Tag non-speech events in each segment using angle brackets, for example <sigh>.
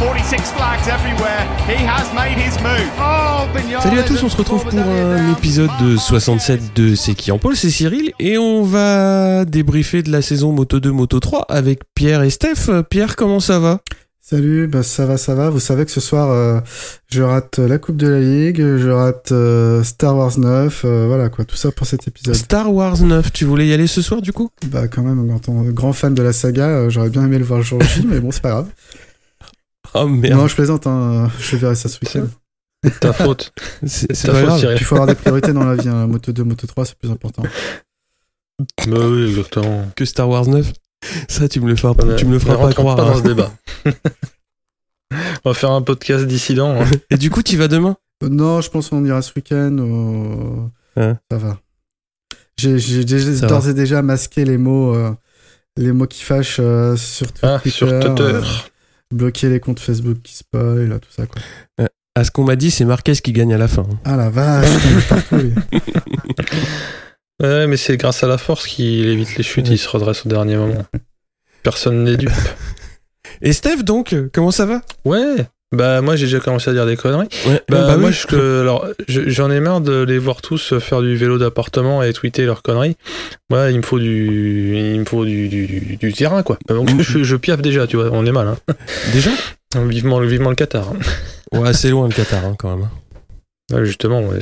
46 flags everywhere. He has made his move. Oh, Salut à tous, on se retrouve pour un épisode de 67 de C'est qui en pôle, c'est Cyril, et on va débriefer de la saison Moto 2, Moto 3 avec Pierre et Steph. Pierre, comment ça va? Salut, bah ça va, ça va. Vous savez que ce soir, euh, je rate la Coupe de la Ligue, je rate euh, Star Wars 9, euh, voilà quoi, tout ça pour cet épisode. Star Wars 9, tu voulais y aller ce soir du coup? Bah quand même, en tant que grand fan de la saga, euh, j'aurais bien aimé le voir le jour J, mais bon, c'est pas grave. <laughs> Oh merde, Non, je plaisante, hein, je verrai ça ce week-end. Ta faute. <laughs> c'est ta pas faute, grave. Il faut avoir des <laughs> priorités dans la vie, hein. Moto 2, Moto 3, c'est plus important. Bah oui, exactement. Que Star Wars 9 Ça, tu me le feras, tu me le feras pas croire. pas dans hein. ce débat. On va faire un podcast dissident. hein. Et du coup, tu vas demain? Euh, non, je pense qu'on ira ce week-end, au- Hein. ça va. J'ai d'ores et déjà masqué les mots, euh, les mots qui fâchent euh, sur Ah, Twitter, sur Twitter. Euh, bloquer les comptes Facebook qui spoil, tout ça quoi. À ce qu'on m'a dit, c'est Marquez qui gagne à la fin. Ah la vache. <laughs> Ouais, mais c'est grâce à la force qu'il évite les chutes, il se redresse au dernier moment. Personne n'est dupe. Et Steph, donc, euh, comment ça va? Ouais. Bah moi j'ai déjà commencé à dire des conneries. Ouais, Bah, bah moi oui. je, alors je- j'en ai marre de les voir tous faire du vélo d'appartement et tweeter leurs conneries. Moi il me faut du il me faut du, du, du- du terrain quoi. Donc Mhm. je, je piaffe déjà tu vois on est mal hein. Déjà? Vivement vivement le Qatar. hein. Ouais, c'est loin le Qatar hein, quand même. Ouais, justement ouais,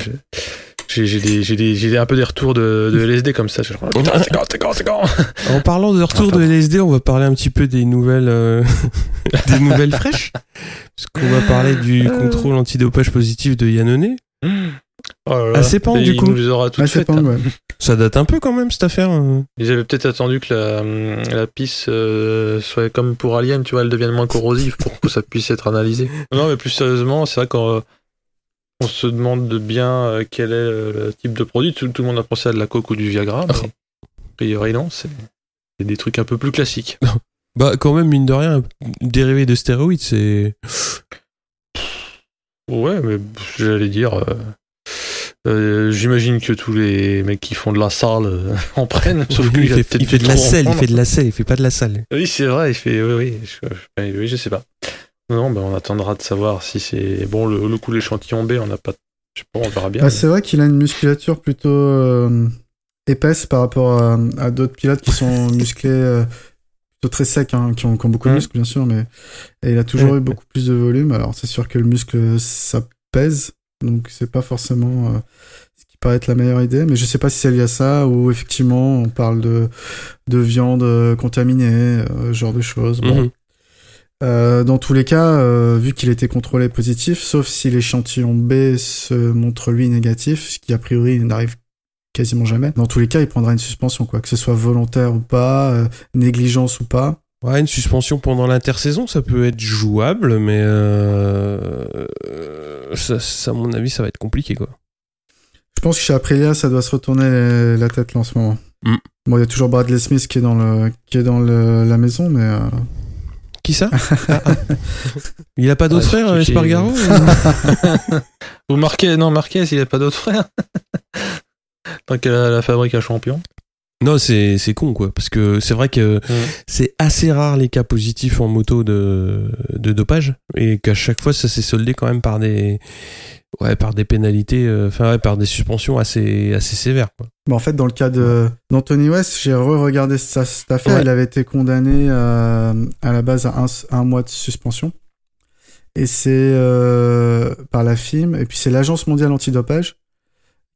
j'ai- j'ai j'ai des j'ai des j'ai des- un peu des retours de, de LSD comme ça. Genre, Putain, c'est quand c'est quand c'est quand. <laughs> En parlant de retour de LSD, on va parler un petit peu des nouvelles, euh, <laughs> des nouvelles fraîches. Parce qu'on va parler du Euh. contrôle antidopage positif de Yannone. Oh là du il coup. nous aura hein. ouais. <laughs> Ça date un peu quand même cette affaire. euh. Ils avaient peut-être attendu que la, la piste euh, soit comme pour Alien, tu vois, elle devienne moins corrosive pour que ça puisse être analysé. Non, mais plus sérieusement, c'est vrai qu'on euh, on se demande de bien euh, quel est euh, le type de produit. Tout, tout le monde a pensé à de la coke ou du Viagra, mais a priori non, c'est des trucs un peu plus classiques. <laughs> Bah quand même mine de rien, dérivé de stéroïdes, c'est. Ouais, mais j'allais dire... euh, euh, J'imagine que tous les mecs qui font de la salle euh, <laughs> en prennent, sauf qu'il il fait, il fait de la selle, il fait de la selle, il fait pas de la salle. Oui, c'est vrai, il fait. Oui, oui, je- oui, je sais pas. Non, ben on attendra de savoir si c'est. Bon, le, le coup, l'échantillon B, on n'a pas. Je sais pas, on verra bien. Ah, c'est vrai qu'il a une musculature plutôt euh, épaisse par rapport à, à d'autres pilotes qui sont <laughs> musclés, euh, plutôt très secs, hein, qui, ont, qui ont beaucoup de Mhm. muscles bien sûr, mais et il a toujours Ouais. eu beaucoup plus de volume. Alors c'est sûr que le muscle ça pèse, donc c'est pas forcément euh, ce qui paraît être la meilleure idée, mais je sais pas si c'est lié à ça ou effectivement on parle de, de viande euh, contaminée, euh, genre de choses. Bon. Mhm. Euh, dans tous les cas, euh, vu qu'il était contrôlé positif, sauf si l'échantillon B se montre lui négatif, ce qui a priori n'arrive quasiment jamais. Dans tous les cas, il prendra une suspension, quoi, que ce soit volontaire ou pas, euh, négligence ou pas. Ouais, une suspension pendant l'intersaison, ça peut être jouable, mais ça, ça, à mon avis, ça va être compliqué quoi. Je pense que chez Aprilia, ça doit se retourner la tête là en ce moment. Mm. Bon, il y a toujours Bradley Smith qui est dans le qui est dans le, la maison, mais Qui ça Ah, ah. Il a pas d'autres Ah, frères, Espargaro <laughs> Vous marquez. Non, Marquez, il a pas d'autre frère. Tant <laughs> qu'elle a la fabrique à champion. Non, c'est c'est con quoi, parce que c'est vrai que c'est assez rare les cas positifs en moto de, de dopage et qu'à chaque fois ça s'est soldé quand même par des ouais par des pénalités, euh, enfin ouais, par des suspensions assez assez sévères. Quoi. Bon, en fait, dans le cas de d'Anthony West, j'ai re-regardé sa- cette affaire. Ouais. Il avait été condamné euh, à la base à un, un mois de suspension. Et c'est euh, par la FIM, et puis c'est l'Agence mondiale antidopage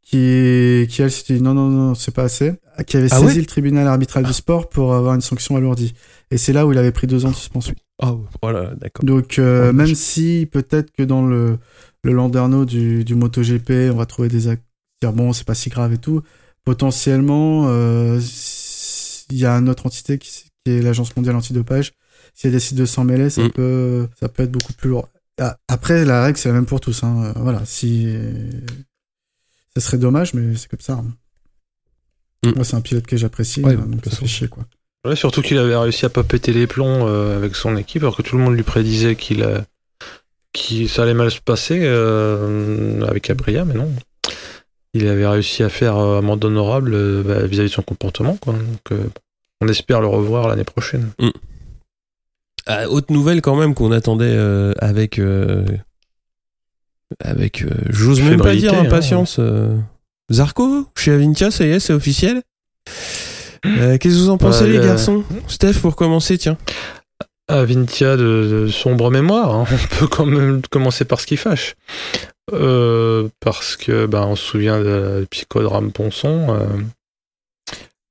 qui, qui elle s'était dit non, non, non, c'est pas assez, qui avait Ah saisi ouais? le tribunal arbitral du sport pour avoir une sanction alourdie. Et c'est là où il avait pris deux ans de suspension. Ah ouais, voilà, d'accord. Donc, euh, Ouais, même je- si peut-être que dans le, le Landerneau du, du MotoGP, on va trouver des actes, dire bon, c'est pas si grave et tout, potentiellement, euh, il y a une autre entité qui, qui est l'Agence mondiale antidopage. Si elle décide de s'en mêler, ça, Mm. peut, ça peut être beaucoup plus lourd. Ah, Après, la règle, c'est la même pour tous. Hein. Euh, Voilà, si Ça serait dommage, mais c'est comme ça. hein. Mm. Moi, c'est un pilote que j'apprécie, Ouais, donc ça fait chier, quoi. Ouais, surtout qu'il avait réussi à pas péter les plombs euh, avec son équipe, alors que tout le monde lui prédisait qu'il a... qu'il ça allait mal se passer euh, avec Aprilia, mais non. Il avait réussi à faire euh, amende honorable euh, bah, vis-à-vis de son comportement, quoi. Donc, euh, on espère le revoir l'année prochaine. Ah, autre nouvelle quand même qu'on attendait euh, avec euh, avec euh, j'ose même pas dire hein. impatience euh, Zarco chez Avintia ça y est c'est officiel? Euh, qu'est-ce que vous en pensez les euh, garçons Steph pour commencer tiens Avintia de, de sombre mémoire, hein. on peut quand même commencer par ce qui fâche. Euh, parce que bah, on se souvient de, psychodrame Ponson. euh,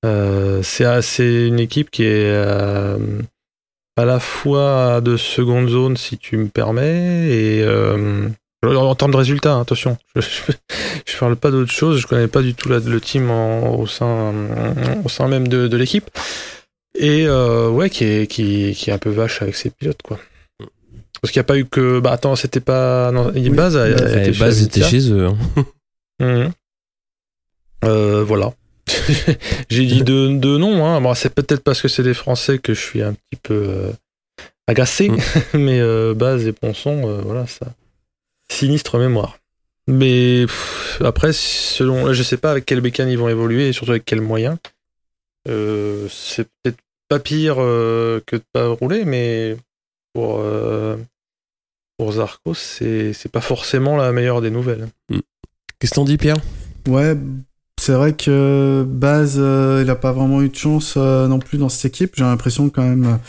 euh, c'est assez une équipe qui est euh, à la fois de seconde zone, si tu me permets, et euh, en termes de résultats, hein, attention, je, <laughs> je, je parle pas d'autre chose, je connais pas du tout la- le team en- au, sein, au sein même de, de l'équipe. Et euh, ouais, qui est, qui, qui est un peu vache avec ses pilotes, quoi. Parce qu'il n'y a pas eu que. Bah attends, c'était pas. Non, Oui, Baz a, a Baz. été Eh, chez Baz était chez eux hein. <laughs> Mhm. Euh, voilà. <laughs> J'ai dit deux, deux noms. Hein. Bon, c'est peut-être parce que c'est des Français que je suis un petit peu euh, agacé. Mm. Mais euh, Baz et Ponson, euh, voilà, ça. Sinistre mémoire. Mais pff, après, selon. là, Je sais pas avec quel bécane ils vont évoluer et surtout avec quels moyens. Euh, c'est peut-être pas pire euh, que de pas rouler, mais pour, euh, pour Zarco, c'est c'est pas forcément la meilleure des nouvelles. qu'est-ce que t'en dis Pierre? Ouais, c'est vrai que Baz, euh, il a pas vraiment eu de chance euh, non plus dans cette équipe. J'ai l'impression quand même,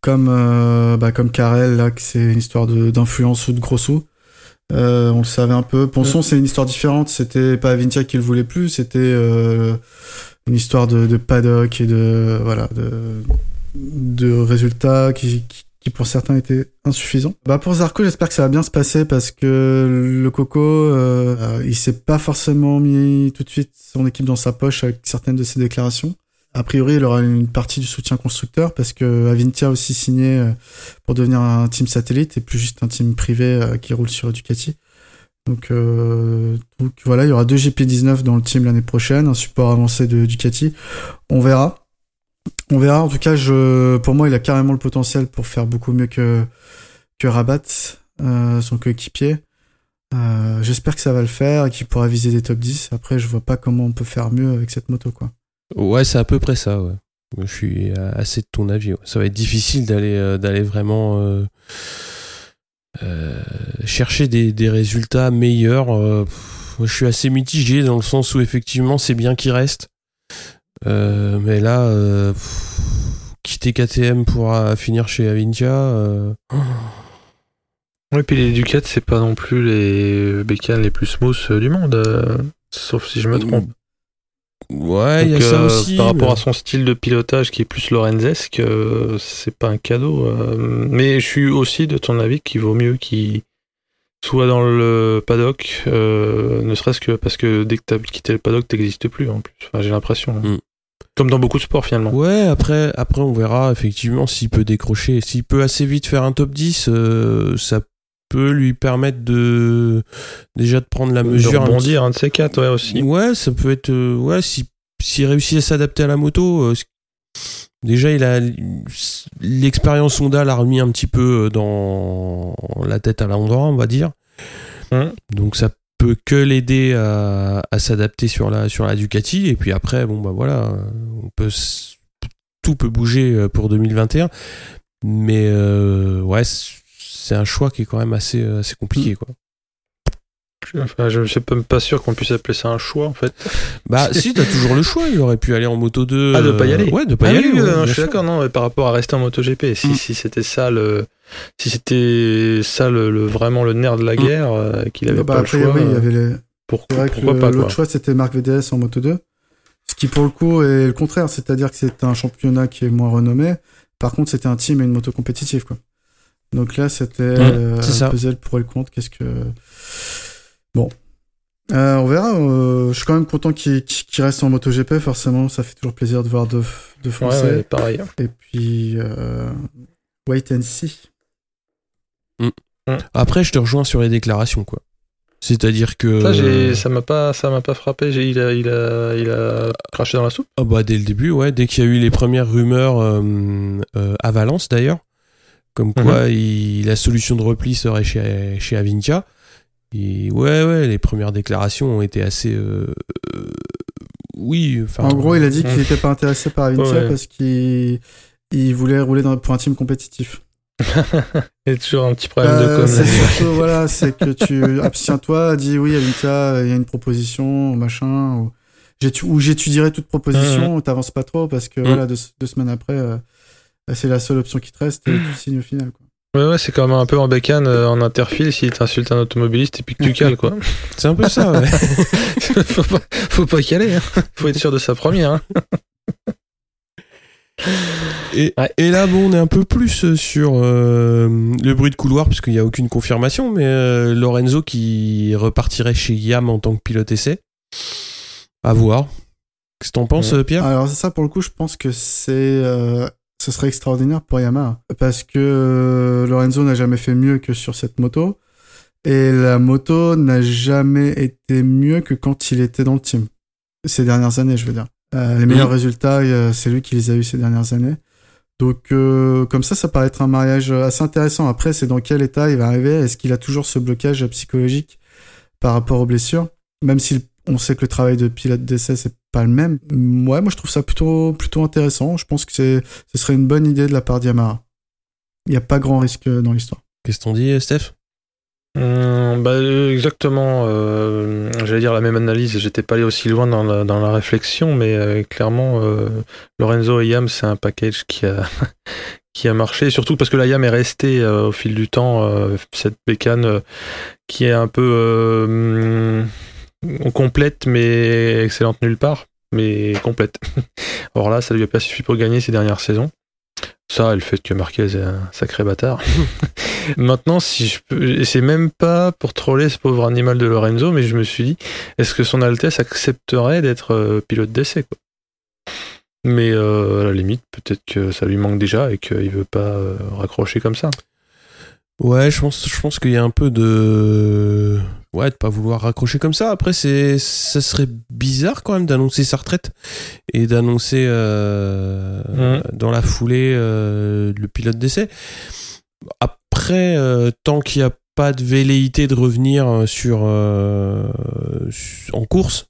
comme euh, bah, comme Karel là, que c'est une histoire de- d'influence ou de gros sous. Euh, on le savait un peu. Ponson, c'est une histoire différente. C'était pas Avintia qui le voulait plus. C'était euh, une histoire de, de paddock et de voilà de de résultats qui, qui, qui pour certains étaient insuffisants. Bah pour Zarco, j'espère que ça va bien se passer parce que le Coco, euh, il s'est pas forcément mis tout de suite son équipe dans sa poche avec certaines de ses déclarations. A priori, il aura une partie du soutien constructeur parce que Avintia a aussi signé euh, pour devenir un team satellite et plus juste un team privé euh, qui roule sur Ducati. Donc, euh, donc voilà, il y aura deux GP19 dans le team l'année prochaine, un support avancé de Ducati. On verra. On verra. En tout cas, pour moi, il a carrément le potentiel pour faire beaucoup mieux que que Rabat, euh, son coéquipier. J'espère que ça va le faire et qu'il pourra viser des top 10. Après, je vois pas comment on peut faire mieux avec cette moto, quoi. Ouais c'est à peu près ça ouais je suis assez de ton avis ouais. ça va être difficile d'aller euh, d'aller vraiment euh, euh, chercher des, des résultats meilleurs. je suis assez mitigé dans le sens où effectivement c'est bien qu'il reste. Mais là, quitter KTM pour finir chez Avintia, Oui, puis les Ducats, c'est pas non plus les bécanes les plus smooth du monde, sauf si je me trompe. Ouais, il y a ça euh, aussi. Par rapport à son style de pilotage qui est plus lorenzesque, euh, c'est pas un cadeau. euh, mais je suis aussi de ton avis qu'il vaut mieux qu'il soit dans le paddock, euh, ne serait-ce que parce que dès que t'as quitté le paddock, t'existes plus en plus. Enfin, j'ai l'impression. hein. Mm. Comme dans beaucoup de sports finalement. Ouais, après, après on verra effectivement s'il peut décrocher. S'il peut assez vite faire un top 10, euh, ça peut lui permettre de déjà de prendre la de mesure. un rebondir, un de ces quatre, ouais, aussi. Ouais, ça peut être. euh, ouais, si s'il réussit à s'adapter à la moto, euh, déjà il a l'expérience Honda l'a remis un petit peu euh, dans la tête à l'endroit, on va dire. Mhm. Donc ça peut que l'aider à, à s'adapter sur la sur la Ducati et puis après bon bah voilà, on peut tout peut bouger pour 2021, mais euh, ouais c'est un choix qui est quand même assez euh, assez compliqué quoi. Enfin, je suis même pas sûr qu'on puisse appeler ça un choix en fait. <laughs> Bah si t'as toujours le choix, il aurait pu aller en moto 2 Ah, de pas y aller. Ouais, de pas Ah y oui, aller. oui, ouais, non, bien je suis d'accord, non, mais par rapport à rester en MotoGP, si, Mm. si c'était ça le, si c'était ça le, le- vraiment le nerf de la Mm. guerre, euh, qu'il avait Bah, pas après, le choix, oui, il y euh, avait les... pour- C'est vrai que pourquoi le- pas quoi. l'autre choix, c'était Marc VDS en Moto 2. Ce qui, pour le coup, est le contraire. C'est-à-dire que c'est un championnat qui est moins renommé. Par contre, c'était un team et une moto compétitive, quoi. Donc là, c'était euh, c'est ça. peser le pour et le contre. Qu'est-ce que... Bon. Euh, on verra. euh, je suis quand même content qu'il reste en MotoGP, forcément. Ça fait toujours plaisir de voir deux, deux Ouais, Français. ouais, pareil. Et puis, euh, wait and see. Après, je te rejoins sur les déclarations, quoi. C'est-à-dire que. Ça, ça m'a pas, ça m'a pas frappé. J'ai- Il a, il a, il a craché dans la soupe. Ah bah dès le début, ouais, dès qu'il y a eu les premières rumeurs euh, euh, à Valence d'ailleurs, comme quoi il- la solution de repli serait chez, chez Avintia. Et ouais, ouais, les premières déclarations ont été assez. euh, euh, oui, enfin. En gros, il a dit qu'il n'était pas intéressé par Avintia Ouais. parce qu'il il voulait rouler dans, pour un team compétitif. <laughs> Il y a toujours un petit problème Euh, de com. c'est surtout, <laughs> voilà, c'est que tu <laughs> abstiens-toi, dis oui, Avintia, il y a une proposition, machin, ou, j'étu- ou j'étudierai toute proposition, t'avances pas trop parce que Mhm. voilà, deux, deux semaines après, euh, c'est la seule option qui te reste et tu <clears throat> signes au final. Quoi. Ouais, ouais, c'est comme un peu en bécane euh, en interfile si t'insultes un automobiliste et puis que tu cales, quoi. <laughs> C'est un peu ça, ouais. <laughs> faut, pas, faut pas caler, hein. Faut être sûr de sa première, hein. <laughs> Et, Ouais. et là, bon, on est un peu plus euh, sur euh, le bruit de couloir, puisqu'il n'y a aucune confirmation, mais euh, Lorenzo qui repartirait chez Yam en tant que pilote essai. À voir. Qu'est-ce que t'en penses, Ouais. Pierre? Alors ça, pour le coup, je pense que c'est, euh, ce serait extraordinaire pour Yamaha parce que euh, Lorenzo n'a jamais fait mieux que sur cette moto et la moto n'a jamais été mieux que quand il était dans le team ces dernières années, je veux dire. Euh, les meilleurs résultats, euh, c'est lui qui les a eu ces dernières années. Donc euh, comme ça, ça paraît être un mariage assez intéressant. Après, c'est dans quel état il va arriver? Est-ce qu'il a toujours ce blocage psychologique par rapport aux blessures? Même si on sait que le travail de pilote d'essai c'est pas le même. Ouais, moi je trouve ça plutôt plutôt intéressant. Je pense que c'est ce serait une bonne idée de la part d'Yamaha. Il n'y a pas grand risque dans l'histoire. Qu'est-ce qu'on dit, Steph? Hum, bah, exactement. euh, J'allais dire la même analyse. J'étais pas allé aussi loin dans la, dans la réflexion, mais euh, clairement, euh, Lorenzo et Yam, c'est un package qui a <laughs> qui a marché. Surtout parce que la Yam est restée euh, au fil du temps euh, cette bécane euh, qui est un peu complète, mais excellente nulle part, mais complète. <laughs> Or là, ça lui a pas suffi pour gagner ces dernières saisons. Ça, et le fait que Marquez est un sacré bâtard. <laughs> Maintenant, si je peux, c'est même pas pour troller ce pauvre animal de Lorenzo, mais je me suis dit, est-ce que son Altesse accepterait d'être euh, pilote d'essai, quoi? Mais euh, à la limite, peut-être que ça lui manque déjà et qu'il veut pas euh, raccrocher comme ça. Ouais, je pense, je pense qu'il y a un peu de. Ouais, de pas vouloir raccrocher comme ça. Après, c'est, ça serait bizarre quand même d'annoncer sa retraite et d'annoncer euh, Mhm. dans la foulée euh, le pilote d'essai. Après, euh, tant qu'il n'y a pas de velléité de revenir euh, sur euh, en course,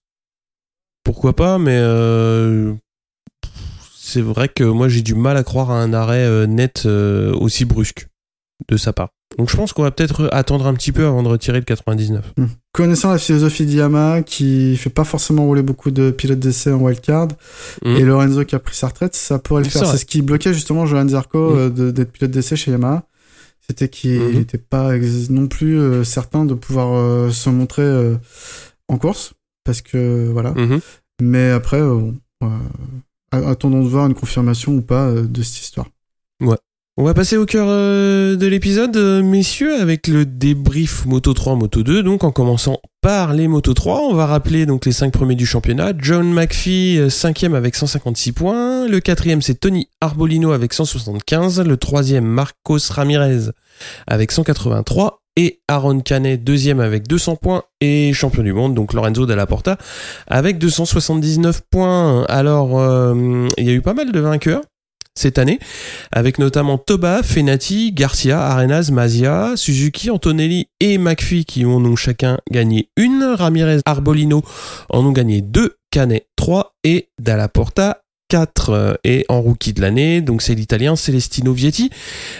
pourquoi pas, mais euh, c'est vrai que moi j'ai du mal à croire à un arrêt net aussi brusque de sa part. Donc je pense qu'on va peut-être attendre un petit peu avant de retirer le 99. Hmm. Connaissant la philosophie d'Yamaha qui fait pas forcément rouler beaucoup de pilotes d'essai en wildcard Mm. et Lorenzo qui a pris sa retraite, ça pourrait le faire. C'est ce qui bloquait justement Johan Zarco Mm. euh, d'être pilote d'essai chez Yamaha. C'était qu'il n'était pas ex- non plus euh, certain de pouvoir euh, se montrer euh, en course parce que voilà. Mais après, attendons de voir une confirmation ou pas de cette histoire. On va passer au cœur euh, de l'épisode, euh, messieurs, avec le débrief Moto 3, Moto 2. Donc en commençant par les Moto 3, on va rappeler donc les 5 premiers du championnat. John McPhee, 5e avec 156 points. Le quatrième c'est Tony Arbolino avec 175. Le troisième Marcos Ramirez avec 183. Et Aaron Canet, deuxième avec 200 points. Et champion du monde, donc Lorenzo Dalla Porta avec 279 points. Alors, euh, il y a eu pas mal de vainqueurs cette année avec notamment Toba, Fenati, Garcia, Arenas, Mazia, Suzuki, Antonelli et McPhee qui en ont chacun gagné une, Ramirez, Arbolino en ont gagné deux, Canet 3 et Dalla Porta 4 euh, et en rookie de l'année, donc c'est l'italien Celestino Vietti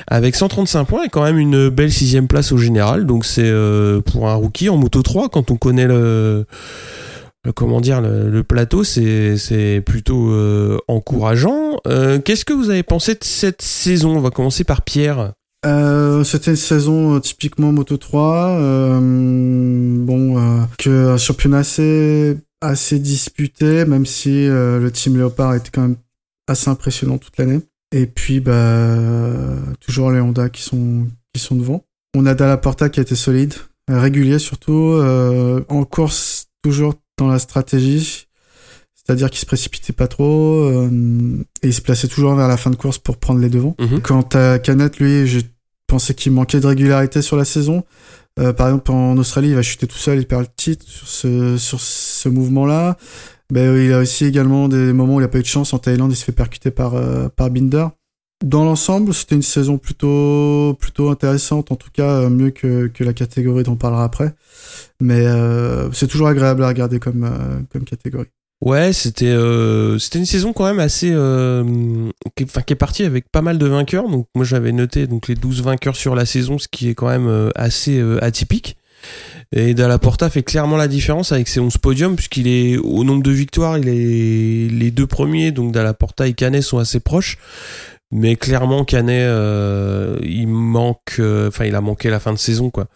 avec 135 points et quand même une belle sixième place au général, donc c'est euh, pour un rookie en moto 3 quand on connaît le- comment dire le, plateau c'est plutôt euh, encourageant Euh, qu'est-ce que vous avez pensé de cette saison? On va commencer par Pierre Euh, C'était une saison euh, typiquement Moto 3. euh, bon, euh, que un championnat assez, assez disputé, même si euh, le team Léopard était quand même assez impressionnant toute l'année. Et puis, bah, toujours les Honda qui sont, qui sont devant. On a Dalla Porta qui a été solide, euh, régulier surtout, euh, en course toujours dans la stratégie. C'est-à-dire qu'il se précipitait pas trop euh, et il se plaçait toujours vers la fin de course pour prendre les devants. Mhm. Quant à Canet, lui, je pensais qu'il manquait de régularité sur la saison. Euh, par exemple, en Australie, il va chuter tout seul, il perd le titre sur ce, sur ce mouvement-là. Ben, il a aussi également des moments où il n'a pas eu de chance. En Thaïlande, il se fait percuter par, euh, par Binder. Dans l'ensemble, c'était une saison plutôt, plutôt intéressante, en tout cas euh, mieux que, que la catégorie dont on parlera après. Mais euh, c'est toujours agréable à regarder comme, euh, comme catégorie. Ouais, c'était c'était une saison quand même assez qui, enfin, qui est partie avec pas mal de vainqueurs. Donc moi j'avais noté donc les 12 vainqueurs sur la saison, ce qui est quand même assez atypique. Et Dalla Porta fait clairement la différence avec ses 11 podiums puisqu'il est au nombre de victoires, il est les deux premiers donc Dalla Porta et Canet sont assez proches. Mais clairement Canet euh, il manque euh, enfin il a manqué la fin de saison quoi.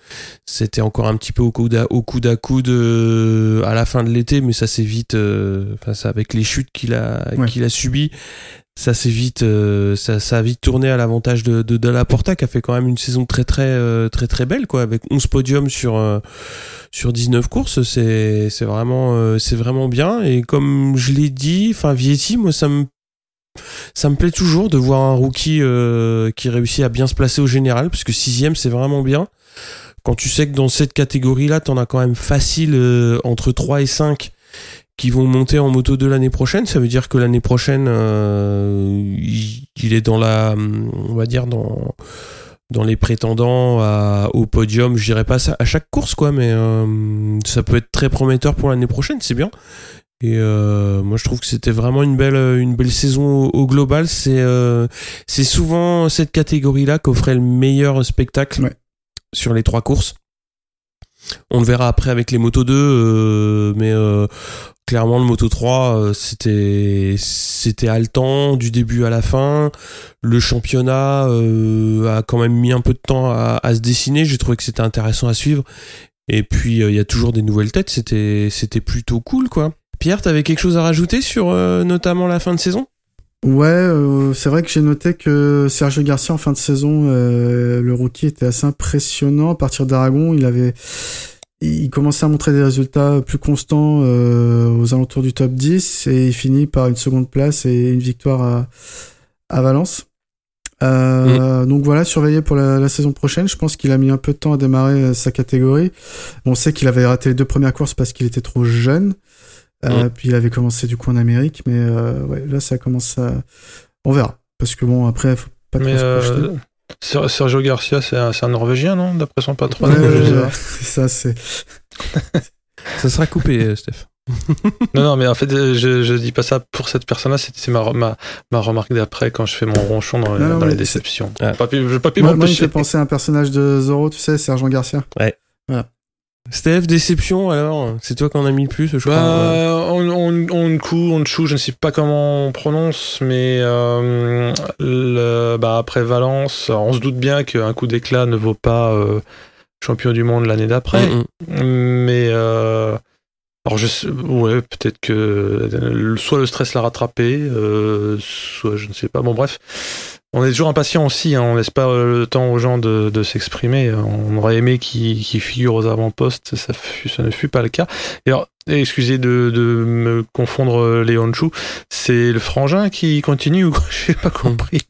C'était encore un petit peu au coude à, au coude à coude euh, à la fin de l'été mais ça s'est vite euh, enfin ça avec les chutes qu'il a Ouais. qu'il a subi ça s'est vite euh, ça, ça a vite tourné à l'avantage de, de Dalla Porta qui a fait quand même une saison très très euh, très très belle quoi avec 11 podiums sur euh, sur 19 courses c'est c'est vraiment euh, c'est vraiment bien et comme je l'ai dit enfin Vietti moi ça me ça me plaît toujours de voir un rookie euh, qui réussit à bien se placer au général, parce que sixième, c'est vraiment bien. Quand tu sais que dans cette catégorie-là, t'en as quand même facile euh, entre 3 et 5 qui vont monter en moto 2 l'année prochaine, ça veut dire que l'année prochaine, euh, il, est dans la, on va dire dans dans les prétendants au podium, je dirais pas ça à chaque course quoi, mais ça peut être très prometteur pour l'année prochaine, c'est bien. Et euh, moi je trouve que c'était vraiment une belle une belle saison au, au global. C'est euh, c'est souvent cette catégorie là qu'offrait le meilleur spectacle Ouais. sur les trois courses. On le verra après avec les motos 2, euh, mais euh, clairement le moto 3 euh, c'était c'était haletant du début à la fin. Le championnat euh, a quand même mis un peu de temps à, à se dessiner. J'ai trouvé que c'était intéressant à suivre. Et puis euh, il y a toujours des nouvelles têtes. C'était c'était plutôt cool quoi. Pierre, t'avais quelque chose à rajouter sur euh, notamment la fin de saison? Ouais, euh, c'est vrai que j'ai noté que Sergio Garcia en fin de saison, euh, le rookie était assez impressionnant. À partir d'Aragon, il avait, il commençait à montrer des résultats plus constants aux alentours du top 10 et il finit par une seconde place et une victoire à, à Valence. Euh, Donc voilà, surveiller pour la, la saison prochaine. Je pense qu'il a mis un peu de temps à démarrer sa catégorie. On sait qu'il avait raté les deux premières courses parce qu'il était trop jeune. Euh, Puis il avait commencé du coup en Amérique, mais euh, ouais, là ça commence à. On verra. Parce que bon, après, faut pas trop Mais se projeter. euh, Ser- Sergio Garcia, c'est un, Norvégien, non D'après son patron? Ouais, ouais, ouais, <laughs> ça, c'est. Ça sera coupé, Steph. <laughs> Non, non, mais en fait, je, je dis pas ça pour cette personne-là, c'est c'est ma, ma, ma remarque d'après quand je fais mon ronchon dans, les- Non, non, dans les mais déceptions. Ah. Pas pu- je vais pas pu Moi, moi, il me fait penser à un personnage de Zorro, tu sais, Sergent Garcia. Steph, déception alors? C'est toi qui en as mis le plus, je crois. Bah, on, on, on coup, on chou, je ne sais pas comment on prononce, mais euh, le, bah, après Valence, on se doute bien qu'un coup d'éclat ne vaut pas euh, champion du monde l'année d'après. Mm, mm. Mais euh, alors je sais, ouais, peut-être que soit le stress l'a rattrapé, soit je ne sais pas. Bon bref, on est toujours impatient aussi. Hein, on laisse pas euh, le temps aux gens de, de s'exprimer. On aurait aimé qu'ils qu'ils figurent aux avant-postes, ça, ne fut pas le cas. Et alors, excusez de, de me confondre euh, Léon Chou, c'est le frangin qui continue ou quoi? <laughs> J'ai pas compris.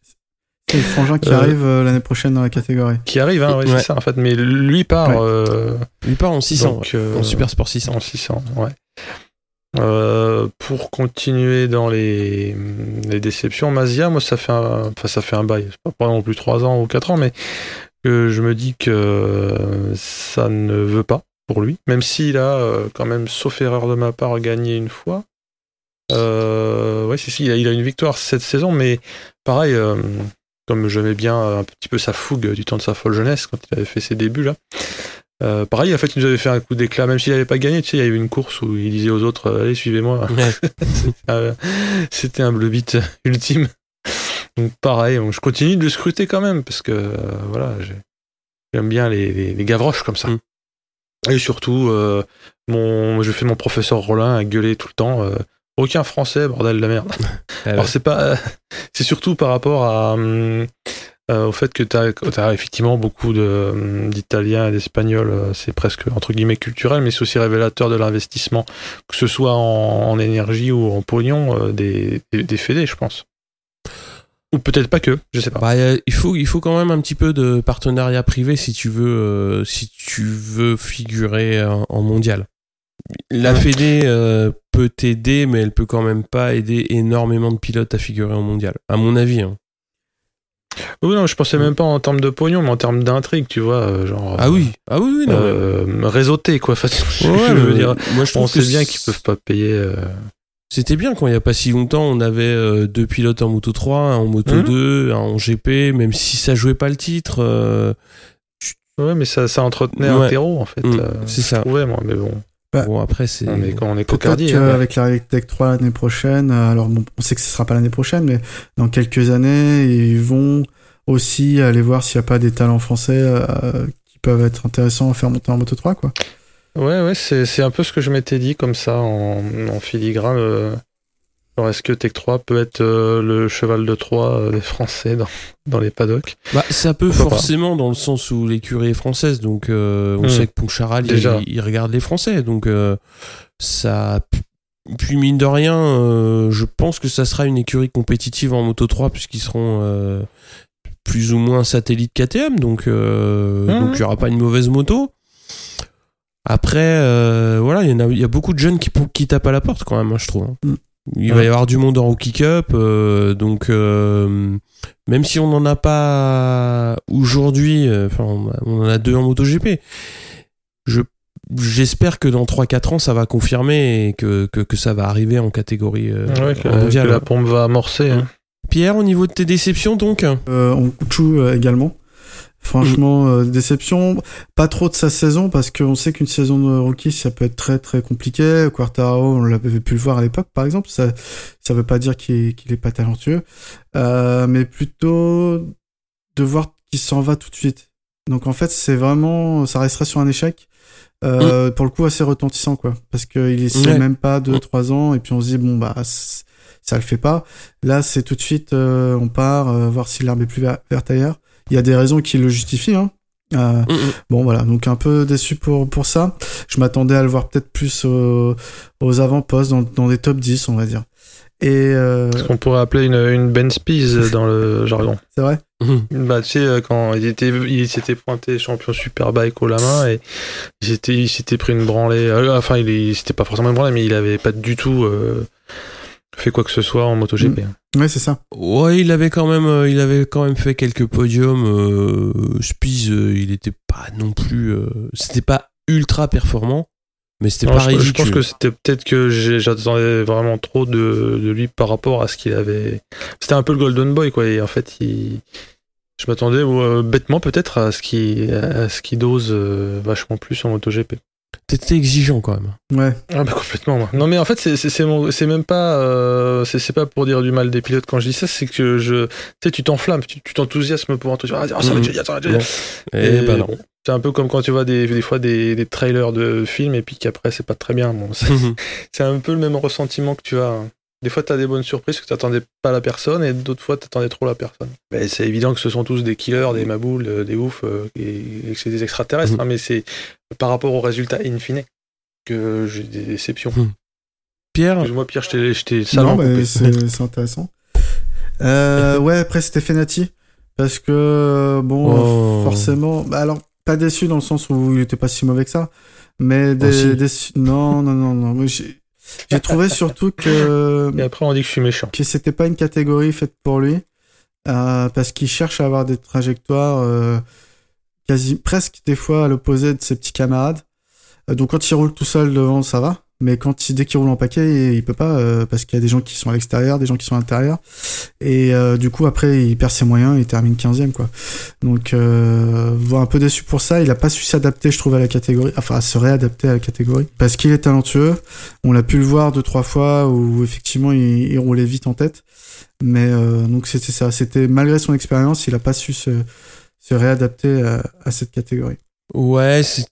C'est le frangin qui Euh, arrive euh, l'année prochaine dans la catégorie. Qui arrive, hein, ouais, Ouais. c'est ça en fait. Mais lui part. Ouais. euh, Il part en 600, donc, ouais. euh, en Super Sport 600. En 600, ouais. Euh, pour continuer dans les, déceptions, Mazia, moi ça fait un, enfin ça fait un bail, pas non plus 3 ans ou 4 ans, mais que je me dis que ça ne veut pas pour lui, même s'il a euh, quand même, sauf erreur de ma part, gagné une fois. Euh, ouais, si, si, il a, il a une victoire cette saison, mais pareil, euh, comme j'aimais bien un petit peu sa fougue du temps de sa folle jeunesse quand il avait fait ses débuts là. Euh, pareil, en fait, il nous avait fait un coup d'éclat, même s'il n'avait pas gagné. Tu sais, il y avait une course où il disait aux autres Allez, suivez-moi. Ouais. <laughs> Euh, C'était un bleu beat ultime. Donc, pareil, je continue de le scruter quand même, parce que euh, voilà, j'ai- j'aime bien les, les, les gavroches comme ça. Mm. Et surtout, euh, mon, je fais mon professeur Rollin à gueuler tout le temps euh, Aucun français, bordel de merde. <laughs> Ah ouais. Alors, c'est pas. c'est surtout par rapport à. hum, euh, au fait que tu as, effectivement beaucoup de, d'Italiens et d'Espagnols, euh, c'est presque entre guillemets culturel, mais c'est aussi révélateur de l'investissement, que ce soit en, en énergie ou en pognon, euh, des, des, des fédés, je pense. Ou peut-être pas que, je sais pas. Bah, il faut, il faut quand même un petit peu de partenariat privé si tu veux, euh, si tu veux figurer en, en mondial. La Ouais. Fédé euh, peut t'aider, mais elle peut quand même pas aider énormément de pilotes à figurer en mondial, à mon avis. hein. Oui, non, je pensais même pas en termes de pognon, mais en termes d'intrigue, tu vois, euh, genre. Ah oui, ah oui, oui, non. euh, réseauté, quoi. <laughs> Enfin, je Ouais, veux dire, moi je on sait bien qu'ils peuvent pas payer. euh, C'était bien quand il y a pas si longtemps, on avait deux pilotes en moto 3, un en moto Mhm. 2, un en GP, même si ça jouait pas le titre. euh, Ouais, mais ça, ça entretenait Ouais. un terreau, en fait. Euh, c'est je ça. trouvais, moi, mais bon. Bah, Bon après c'est. On est, quand on est Peut-être cocardier. hein, mais- qu'avec la Tech 3 l'année prochaine, euh, alors bon, on sait que ce sera pas l'année prochaine, mais dans quelques années, ils vont aussi aller voir s'il n'y a pas des talents français euh, qui peuvent être intéressants à faire monter en Moto 3, quoi. Ouais, ouais, c'est c'est un peu ce que je m'étais dit comme ça en, en filigrane. euh, genre, est-ce que Tech 3 peut être euh, le cheval de Troie euh, des Français dans, dans les paddocks? Bah, ça peut Pourquoi pas. forcément dans le sens où l'écurie est française, donc euh, on Hmm. sait que Poncharal il, regarde les Français, donc euh, ça. Puis mine de rien, euh, je pense que ça sera une écurie compétitive en Moto 3 puisqu'ils seront euh, plus ou moins satellites KTM, donc euh, Mhm. donc il y aura pas une mauvaise moto. Après, euh, voilà, il y en a, il y a beaucoup de jeunes qui, qui tapent à la porte quand même, hein, je trouve. hein. Il va y avoir du monde en Rookie Cup, euh, donc euh, même si on n'en a pas aujourd'hui, euh, enfin on, en a deux en MotoGP, je j'espère que dans 3-4 ans ça va confirmer et que, que, que ça va arriver en catégorie euh, Ouais, que, la pompe va amorcer. hein. Pierre, au niveau de tes déceptions donc? Euh, on euh, également. Franchement, euh, déception. Pas trop de sa saison parce qu'on sait qu'une saison de rookie ça peut être très très compliqué. Quartaro, on l'avait pu le voir à l'époque par exemple. Ça ça veut pas dire qu'il qu'il est pas talentueux, euh, mais plutôt de voir qu'il s'en va tout de suite. Donc en fait, c'est vraiment ça resterait sur un échec. Euh, Pour le coup, assez retentissant quoi, parce qu'il est Ouais. même pas deux Mm. trois ans et puis on se dit bon bah ça le fait pas. Là, c'est tout de suite, euh, on part euh, voir si l'herbe est plus ver- verte ailleurs. Il y a des raisons qui le justifient. Hein. Euh, bon, voilà, donc un peu déçu pour, pour ça. Je m'attendais à le voir peut-être plus aux, aux avant-postes, dans, dans des top 10, on va dire. Et euh, Ce qu'on pourrait appeler une, une Ben Spies dans le <laughs> jargon. c'est vrai? Bah, tu sais, euh, quand il était, il s'était pointé champion Superbike au la main et il s'était, il s'était prit une branlée. euh, enfin, il, il s'était pas forcément une branlée, mais il avait pas du tout euh, fait quoi que ce soit en MotoGP. Ouais, c'est ça. Ouais, il avait quand même, euh, il avait quand même fait quelques podiums. Euh, Spies, euh, il était pas non plus, euh, c'était pas ultra performant, mais c'était pas je, je pense que c'était peut-être que j'attendais vraiment trop de, de lui par rapport à ce qu'il avait. C'était un peu le Golden Boy, quoi. Et en fait, il... je m'attendais euh, bêtement peut-être à ce qu'il à ce qu'il dose euh, vachement plus en MotoGP. T'étais exigeant quand même. Ouais. Ah bah complètement. moi. Non mais en fait c'est c'est c'est mon- c'est même pas euh, c'est c'est pas pour dire du mal des pilotes quand je dis ça c'est que je tu sais tu t'enflammes tu tu t'enthousiasmes pour un truc ah, ça va être génial ça va être génial. Non. Eh ben non. bon, c'est un peu comme quand tu vois des des fois des, des trailers de films et puis qu'après c'est pas très bien bon c'est <laughs> c'est un peu le même ressentiment que tu as hein. Des fois tu as des bonnes surprises que tu t'attendais pas la personne et d'autres fois tu attendais trop la personne mais c'est évident que ce sont tous des killers des maboules euh, des oufs euh, et, et que c'est des extraterrestres Mhm. hein, mais c'est par rapport au résultat in fine que j'ai des déceptions Pierre, Excuse-moi Pierre, je t'ai- non, mais c'est intéressant. Euh, ouais, après, c'était Fenati. Parce que, bon, Oh. forcément, bah alors, pas déçu dans le sens où il était pas si mauvais que ça. Mais des, si. déçu- non, non, non, non. J'ai trouvé surtout que Et après on dit que je suis méchant. que c'était pas une catégorie faite pour lui euh, parce qu'il cherche à avoir des trajectoires euh, quasi presque des fois à l'opposé de ses petits camarades. Euh, donc quand il roule tout seul devant, ça va. Mais quand il, dès qu'il roule en paquet, il, peut pas euh, parce qu'il y a des gens qui sont à l'extérieur, des gens qui sont à l'intérieur. Et euh, du coup après il perd ses moyens, il termine 15e quoi. Donc euh, voilà, un peu déçu pour ça. Il a pas su s'adapter, je trouve, à la catégorie, enfin à se réadapter à la catégorie parce qu'il est talentueux. On l'a pu le voir deux trois fois où effectivement il, roulait vite en tête. Mais euh, donc c'était ça. C'était malgré son expérience, il a pas su se, se réadapter à, à cette catégorie. ouais, c'est-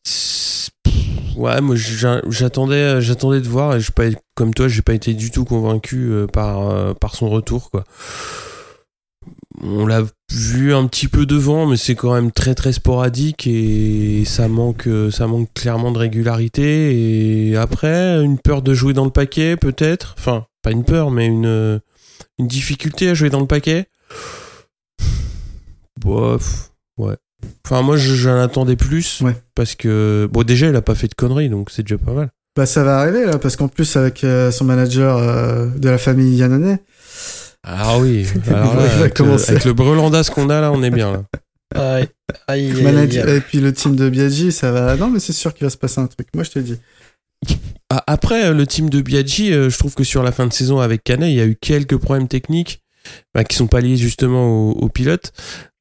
ouais, moi j'a- j'attendais, j'attendais de voir et je pas, comme toi, j'ai pas été du tout convaincu euh, par euh, par son retour quoi. On l'a vu un petit peu devant, mais c'est quand même très très sporadique et ça manque, euh, ça manque clairement de régularité. Et après, une peur de jouer dans le paquet, peut-être. Enfin, pas une peur, mais une, une difficulté à jouer dans le paquet. Bof, ouais. Enfin, moi, je- j'en attendais plus. Ouais. Parce que, bon, déjà, il a pas fait de conneries, donc c'est déjà pas mal. Bah ça va arriver là, parce qu'en plus avec euh, son manager euh, de la famille Yannone, Ah oui, <laughs> alors là, avec, le, commencer. avec le brelandas qu'on a là, on est bien là. <laughs> Aïe, aïe, et puis le team de Biaggi, ça va. Non mais c'est sûr qu'il va se passer un truc. Moi je te dis. Ah, Après, euh, le team de Biaggi, je trouve que sur la fin de saison avec Canet, il y a eu quelques problèmes techniques qui sont pas liés justement au, au pilote.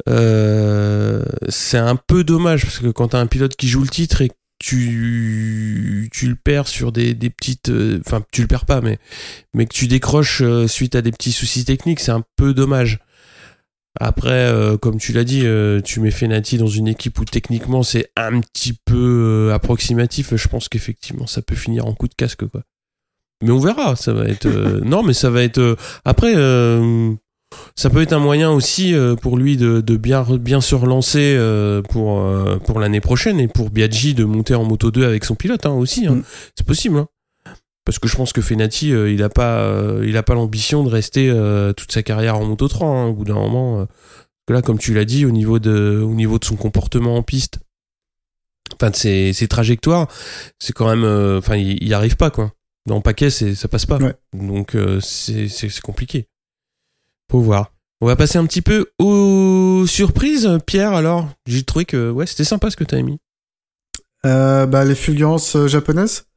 Euh, c'est un peu dommage parce que quand t'as un pilote qui joue le titre et tu, tu le perds sur des, des petites... euh, Enfin, tu le perds pas, mais, mais que tu décroches euh, suite à des petits soucis techniques, c'est un peu dommage. Après, comme tu l'as dit, tu mets Fenati dans une équipe où techniquement c'est un petit peu approximatif. Je pense qu'effectivement ça peut finir en coup de casque, quoi. Mais on verra. Ça va être. euh, non, mais ça va être. euh, après, euh, ça peut être un moyen aussi pour lui de, de bien bien se relancer pour pour l'année prochaine et pour Biaggi de monter en moto 2 avec son pilote hein, aussi. hein. Mm. C'est possible. hein. Parce que je pense que Fenati, il a pas, il a pas l'ambition de rester toute sa carrière en Moto 3. hein, au bout d'un moment, que là, comme tu l'as dit, au niveau de, au niveau de son comportement en piste, enfin de ses, ses trajectoires, c'est quand même, enfin, il, il y arrive pas quoi. Dans le paquet, c'est, ça passe pas. Ouais. Donc euh, c'est, compliqué. Faut voir. On va passer un petit peu aux surprises, Pierre. Alors, j'ai trouvé que ouais, c'était sympa ce que t'as mis. Euh, bah les fulgurances euh, japonaises.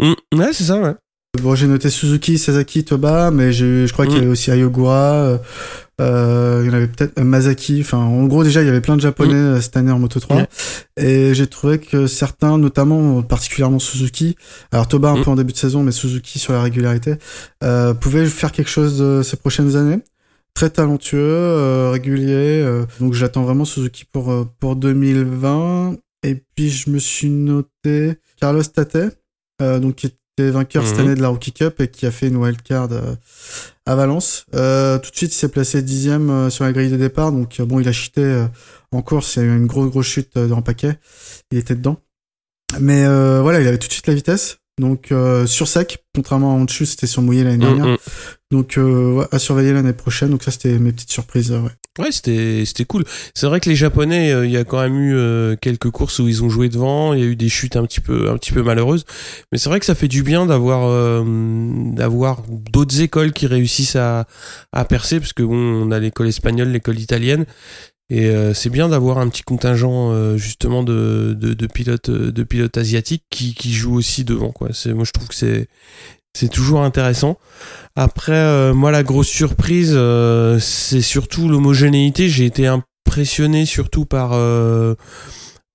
Hum, ouais, c'est ça, ouais. Bon j'ai noté Suzuki, Sasaki, Toba, mais je crois qu'il y Mm. avait aussi Ayogura. euh, euh, il y en avait peut-être euh, Masaki. Enfin en gros déjà il y avait plein de japonais euh, cette année en Moto 3. Mm. Ouais. Et j'ai trouvé que certains, notamment particulièrement Suzuki, alors Toba un Mm. peu en début de saison, mais Suzuki sur la régularité, euh, pouvaient faire quelque chose de ces prochaines années. Très talentueux, euh, régulier. donc j'attends vraiment Suzuki pour pour 2020. Et puis je me suis noté Carlos Tate, euh, donc qui était vainqueur cette Mhm. année de la Rookie Cup et qui a fait une wildcard euh, à Valence. Euh, tout de suite, il s'est placé dixième euh, sur la grille de départ. Donc bon, il a chuté en course. Il y a eu une grosse grosse chute dans le paquet. Il était dedans. Mais euh, voilà, il avait tout de suite la vitesse. Donc euh, sur sec, contrairement à Honchu, c'était sur mouillé l'année dernière. Hum, hum. Donc euh, ouais, à surveiller l'année prochaine. Donc ça, c'était mes petites surprises. euh, ouais. Ouais, c'était c'était cool. C'est vrai que les Japonais, euh, il y a quand même eu euh, quelques courses où ils ont joué devant. Il y a eu des chutes un petit peu un petit peu malheureuses, mais c'est vrai que ça fait du bien d'avoir euh, d'avoir d'autres écoles qui réussissent à à percer, parce que bon, on a l'école espagnole, l'école italienne, et euh, c'est bien d'avoir un petit contingent euh, justement de, de de pilotes de pilotes asiatiques qui qui jouent aussi devant quoi. C'est moi je trouve que c'est c'est toujours intéressant. Après, euh, moi, la grosse surprise, euh, c'est surtout l'homogénéité. J'ai été impressionné surtout par euh,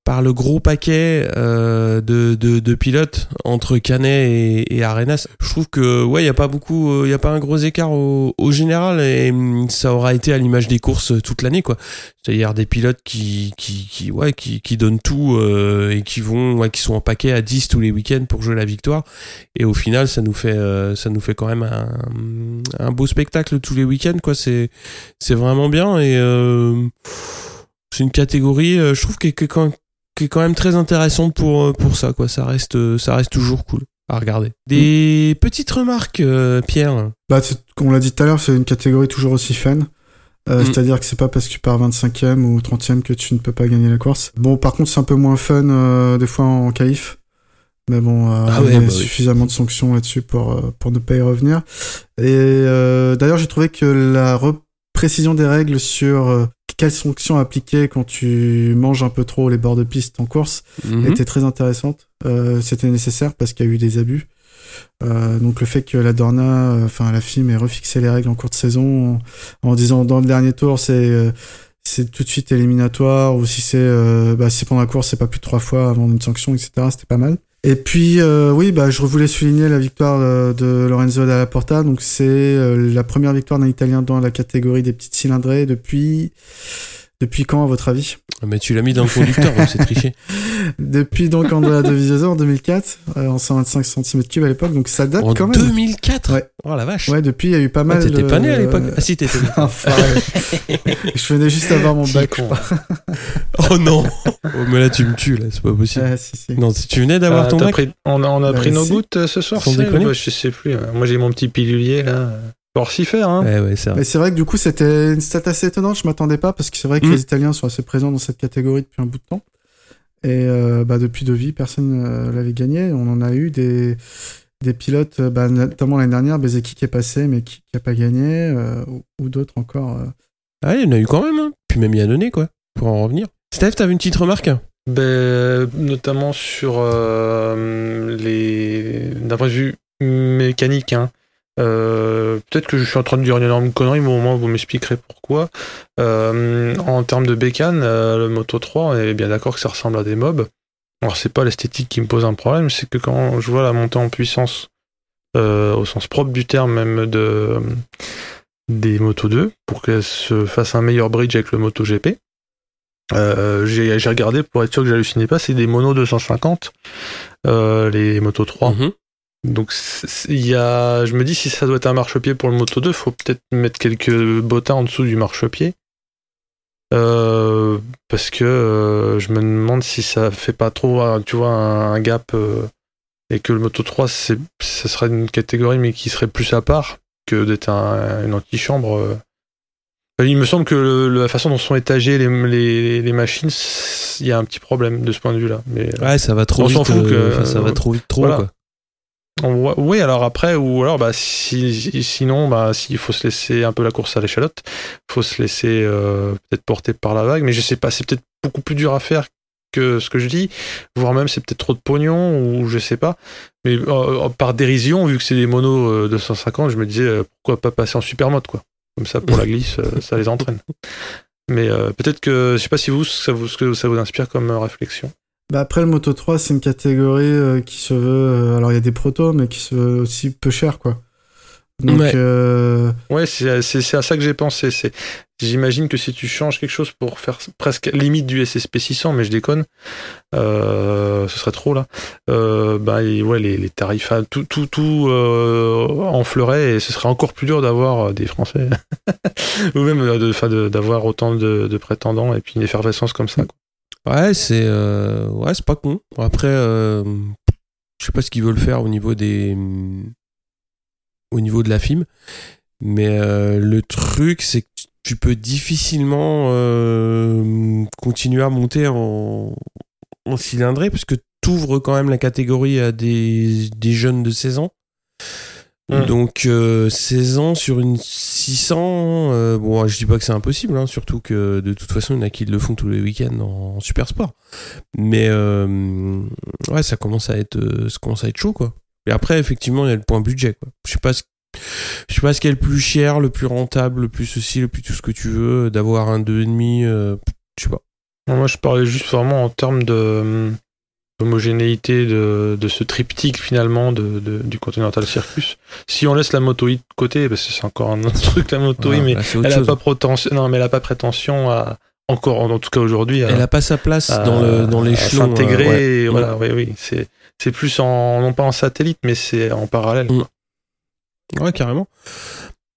par le gros paquet euh, de, de, pilotes entre Canet et, et Arenas. Je trouve que ouais, il y a pas beaucoup, il y a pas un gros écart au, au général et hum, ça aura été à l'image des courses toute l'année quoi. C'est-à-dire des pilotes qui qui qui ouais qui, qui donnent tout euh, et qui vont ouais, qui sont en paquet à 10 tous les week-ends pour jouer la victoire et au final ça nous fait euh, ça nous fait quand même un, beau spectacle tous les week-ends quoi c'est c'est vraiment bien et euh, c'est une catégorie euh, je trouve est quand, qui est quand même très intéressante pour euh, pour ça quoi ça reste euh, ça reste toujours cool à regarder des petites remarques euh, Pierre Bah, on l'a dit tout à l'heure, c'est une catégorie toujours aussi fun. Euh, Mm. C'est-à-dire que c'est pas parce que tu pars 25e ou 30e que tu ne peux pas gagner la course. Bon, par contre, c'est un peu moins fun euh, des fois en qualif. Mais bon, euh, Ah ouais, il y a bah oui. suffisamment de sanctions là-dessus pour, pour ne pas y revenir. Et euh, d'ailleurs, j'ai trouvé que la précision des règles sur euh, quelles sanctions appliquer quand tu manges un peu trop les bords de piste en course Mhm. était très intéressante. Euh, C'était nécessaire parce qu'il y a eu des abus. Euh, donc le fait que la Dorna, euh, enfin la FIM ait refixé les règles en cours de saison en, en disant dans le dernier tour c'est euh, c'est tout de suite éliminatoire ou si c'est euh, bah, si c'est pendant la course c'est pas plus de trois fois avant une sanction etc c'était pas mal et puis euh, oui bah je voulais souligner la victoire euh, de Lorenzo Dalla Porta. Donc c'est euh, la première victoire d'un Italien dans la catégorie des petites cylindrées depuis depuis quand à votre avis? Mais tu l'as mis dans le conducteur donc c'est triché <laughs> depuis donc Andrea Dovizioso en 2004 euh, en 125 cm3 à l'époque donc ça date en quand même 2004 Ouais. oh la vache ouais depuis il y a eu pas Ah, mal t'étais de- pas né à l'époque <laughs> ah si t'étais né. Enfoiré. <laughs> je venais juste avoir mon Qui bac con. oh non oh, mais là tu me tues là c'est pas possible Ah, si, si. non si tu venais d'avoir Ah, ton bac? pris- on a, on a Bah, pris nos si. gouttes euh, ce soir, Sans c'est déconner. Bah, Je sais plus. hein. Moi j'ai mon petit pilulier là. Alors s'y faire, hein. Ouais, ouais, c'est vrai. Mais c'est vrai que du coup, c'était une stat assez étonnante. Je m'attendais pas parce que c'est vrai que Mm. les Italiens sont assez présents dans cette catégorie depuis un bout de temps. Et euh, bah, depuis Devis, personne euh, l'avait gagné. On en a eu des, des pilotes, euh, bah, notamment l'année dernière, Bezeki qui est passé mais qui n'a pas gagné, euh, ou, ou d'autres encore. euh. Ah, il y en a eu quand même, hein. Puis même il y a donné, quoi, pour en revenir. Steph, t'avais une petite remarque? Ben, notamment sur euh, les d'un point de vue mécanique. Hein. Euh, Peut-être que je suis en train de dire une énorme connerie, mais au moins vous m'expliquerez pourquoi. Euh, en termes de bécane, euh, le Moto 3, on est bien d'accord que ça ressemble à des mobs. Alors c'est pas l'esthétique qui me pose un problème, c'est que quand je vois la montée en puissance au sens propre du terme même de des Moto 2 pour qu'elle se fasse un meilleur bridge avec le Moto GP. J'ai regardé pour être sûr que j'hallucinais pas, c'est des mono 250, euh, les Moto 3. Mhm. Donc il y a, je me dis si ça doit être un marchepied pour le Moto 2, faut peut-être mettre quelques bottins en dessous du marchepied. Euh, parce que euh, je me demande si ça fait pas trop, euh, tu vois, un, un gap euh, et que le Moto 3, c'est, ça serait une catégorie mais qui serait plus à part que d'être un- une antichambre. Il me semble que le- la façon dont sont étagées les, les, les machines, il y a un petit problème de ce point de vue-là. Mais Ouais, ça va trop On vite. s'en fout que- ça va trop vite, trop, voilà. quoi. Oui, alors après, ou alors, bah, si, si- sinon, bah, s'il faut se laisser un peu la course à l'échalote, faut se laisser euh, peut-être porter par la vague, mais je sais pas, c'est peut-être beaucoup plus dur à faire que ce que je dis, voire même c'est peut-être trop de pognon, ou je sais pas. Mais euh, par dérision, vu que c'est des monos euh, 250, je me disais, euh, pourquoi pas passer en super mode, quoi. Comme ça, pour la glisse, euh, ça les entraîne. <laughs> Mais euh, peut-être que, je sais pas si vous, ça vous, ce que ça vous inspire comme euh, réflexion. Bah après, le Moto 3, c'est une catégorie euh, qui se veut. euh, alors, il y a des protos, mais qui se veut aussi peu cher, quoi. Donc, Ouais. euh, Ouais, c'est à ça que j'ai pensé. C'est J'imagine que si tu changes quelque chose pour faire presque limite du SSP 600, mais je déconne, euh, ce serait trop là. Euh, bah, et ouais, les, les tarifs, ah, tout, tout, tout euh, enflerait et ce serait encore plus dur d'avoir des Français <laughs> ou même euh, de- d'avoir autant de, de prétendants et puis une effervescence comme ça. quoi. Ouais, c'est euh, ouais, pas con. Après, euh, je sais pas ce qu'ils veulent faire au niveau des au niveau de la film, mais euh, le truc c'est que tu- peux difficilement continuer à monter en, en cylindrée parce que t'ouvres quand même la catégorie à des, des jeunes de 16 ans. Mm. Donc euh, 16 ans sur une 600, euh, bon je dis pas que c'est impossible, hein, surtout que de toute façon il y en a qui le font tous les week-ends en, en super sport. Mais euh, ouais ça commence à être euh, ça commence à être chaud quoi. Et après effectivement il y a le point budget quoi. Je sais pas ce je sais pas ce qui est le plus cher, le plus rentable, le plus ceci, le plus tout ce que tu veux, d'avoir un 2,5, euh, je sais pas. Moi, je parlais juste vraiment en termes de homogénéité de, de ce triptyque finalement de, de- du Continental Circus. Si on laisse la moto I de côté, parce que c'est encore un autre truc la moto I, mais là, autre elle a chose. pas prétention, non, mais elle a pas prétention à encore, en tout cas aujourd'hui, Elle a pas sa place à- dans le dans l'échelon. s'intégrer. euh, ouais. Voilà, oui, oui, c'est c'est plus en non pas en satellite, mais c'est en parallèle. Mm. quoi. Ouais, carrément.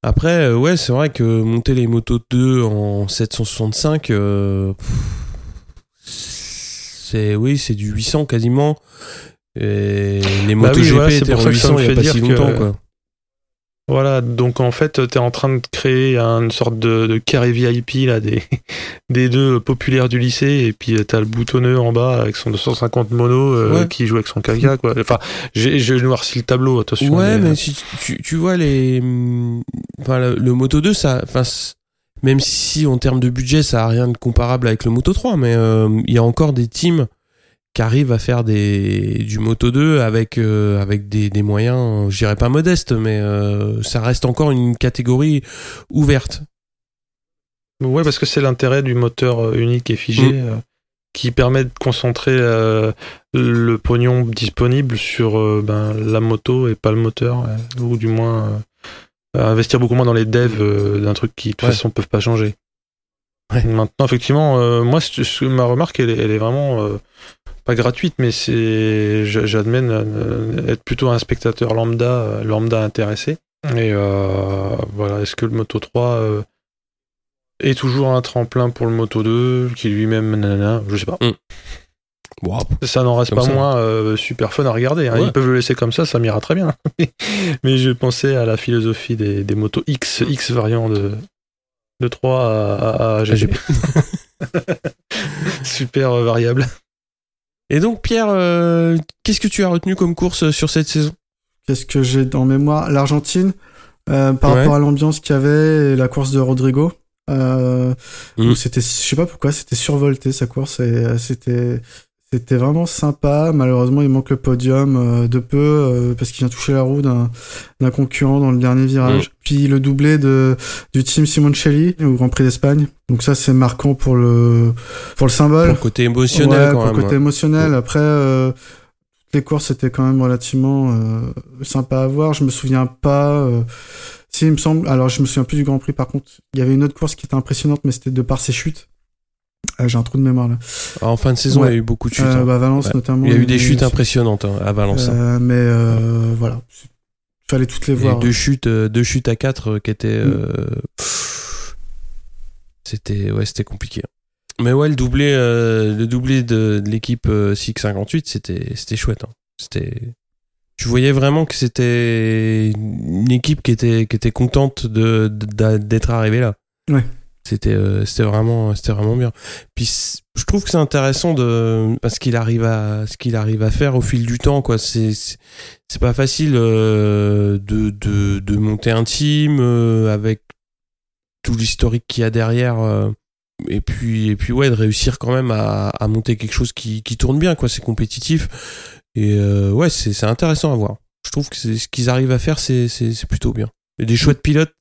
Après, euh, ouais, c'est vrai que monter les motos 2 en 765, euh, pff, c'est oui, c'est du 800 quasiment. Et les Bah motos oui, voilà, c'est étaient pour en ça que ça 800 me il y a fait pas dire si que- longtemps, quoi. Voilà, donc en fait, tu es en train de créer une sorte de, de carré VIP là, des, <laughs> des deux populaires du lycée, et puis tu as le boutonneux en bas avec son 250 mono euh, Ouais. qui joue avec son caca. Quoi. Enfin, j'ai noirci le tableau, attention. Ouais, mais, mais si tu, tu vois les, enfin le, le Moto 2, ça, enfin même si en termes de budget ça a rien de comparable avec le Moto 3, mais euh, il y a encore des teams qui arrivent à faire des du Moto 2 avec euh, avec des, des moyens, je dirais pas modestes, mais euh, ça reste encore une catégorie ouverte. Ouais, parce que c'est l'intérêt du moteur unique et figé Mm. qui permet de concentrer le pognon disponible sur ben, la moto et pas le moteur, ou du moins investir beaucoup moins dans les devs euh, d'un truc qui de toute Ouais. façon peuvent pas changer. Ouais. Maintenant, effectivement, euh, moi, ma remarque, elle, est- elle est vraiment euh, pas gratuite, mais c'est, j'admets euh, être plutôt un spectateur lambda, euh, lambda intéressé. Et euh, voilà, est-ce que le Moto 3 euh, est toujours un tremplin pour le Moto 2, qui lui-même, nanana, je sais pas. Wow. Ça n'en reste Comme pas ça. moins euh, super fun à regarder. hein. Ouais. Ils peuvent le laisser comme ça, ça m'ira très bien. <laughs> Mais je pensais à la philosophie des, des motos X, X variant de, de 3 à, à, à GP. <laughs> super euh, variable. Et donc, Pierre, euh, qu'est-ce que tu as retenu comme course sur cette saison? Qu'est-ce que j'ai en mémoire? L'Argentine, euh, par Ouais. rapport à l'ambiance qu'il y avait, et la course de Rodrigo. Euh, Mm. où c'était, je sais pas pourquoi, c'était survolté sa course et euh, c'était, c'était vraiment sympa. Malheureusement, il manque le podium euh, de peu euh, parce qu'il vient toucher la roue d'un, concurrent dans le dernier virage. Mm. Puis le doublé de du team Simoncelli au Grand Prix d'Espagne. Donc ça, c'est marquant pour le pour le symbole. Pour le côté émotionnel, Ouais, quand pour même. le côté émotionnel. Après, euh, toutes les courses étaient quand même relativement euh, sympas à voir. Je me souviens pas. euh, si, il me semble. Alors, je me souviens plus du Grand Prix. Par contre, il y avait une autre course qui était impressionnante, mais c'était de par ses chutes. Euh, J'ai un trou de mémoire là. En fin de saison, Ouais. il y a eu beaucoup de chutes. Euh, hein. bah, Valence Ouais. notamment. Il y a eu des chutes impressionnantes hein, à Valence. hein. Euh, mais euh, voilà, il fallait toutes les Il y a eu voir. deux chutes, deux chutes à 4 qui étaient. Mm. c'était ouais, c'était compliqué. Mais ouais, le doublé, le doublé de, de l'équipe euh, 658, c'était c'était chouette. hein. C'était. Tu voyais vraiment que c'était une équipe qui était qui était contente de de- d'être arrivée là. Ouais. C'était euh, c'était vraiment c'était vraiment bien. Puis je trouve que c'est intéressant de parce qu'il arrive à ce qu'il arrive à faire au fil du temps quoi. C'est c'est- pas facile euh, de, de de monter un team euh, avec tout l'historique qu'il y a derrière. et puis et puis ouais de réussir quand même à, monter quelque chose qui, qui tourne bien quoi. C'est compétitif et ouais c'est intéressant à voir. Je trouve que ce qu'ils arrivent à faire c'est c'est c'est des chouettes pilotes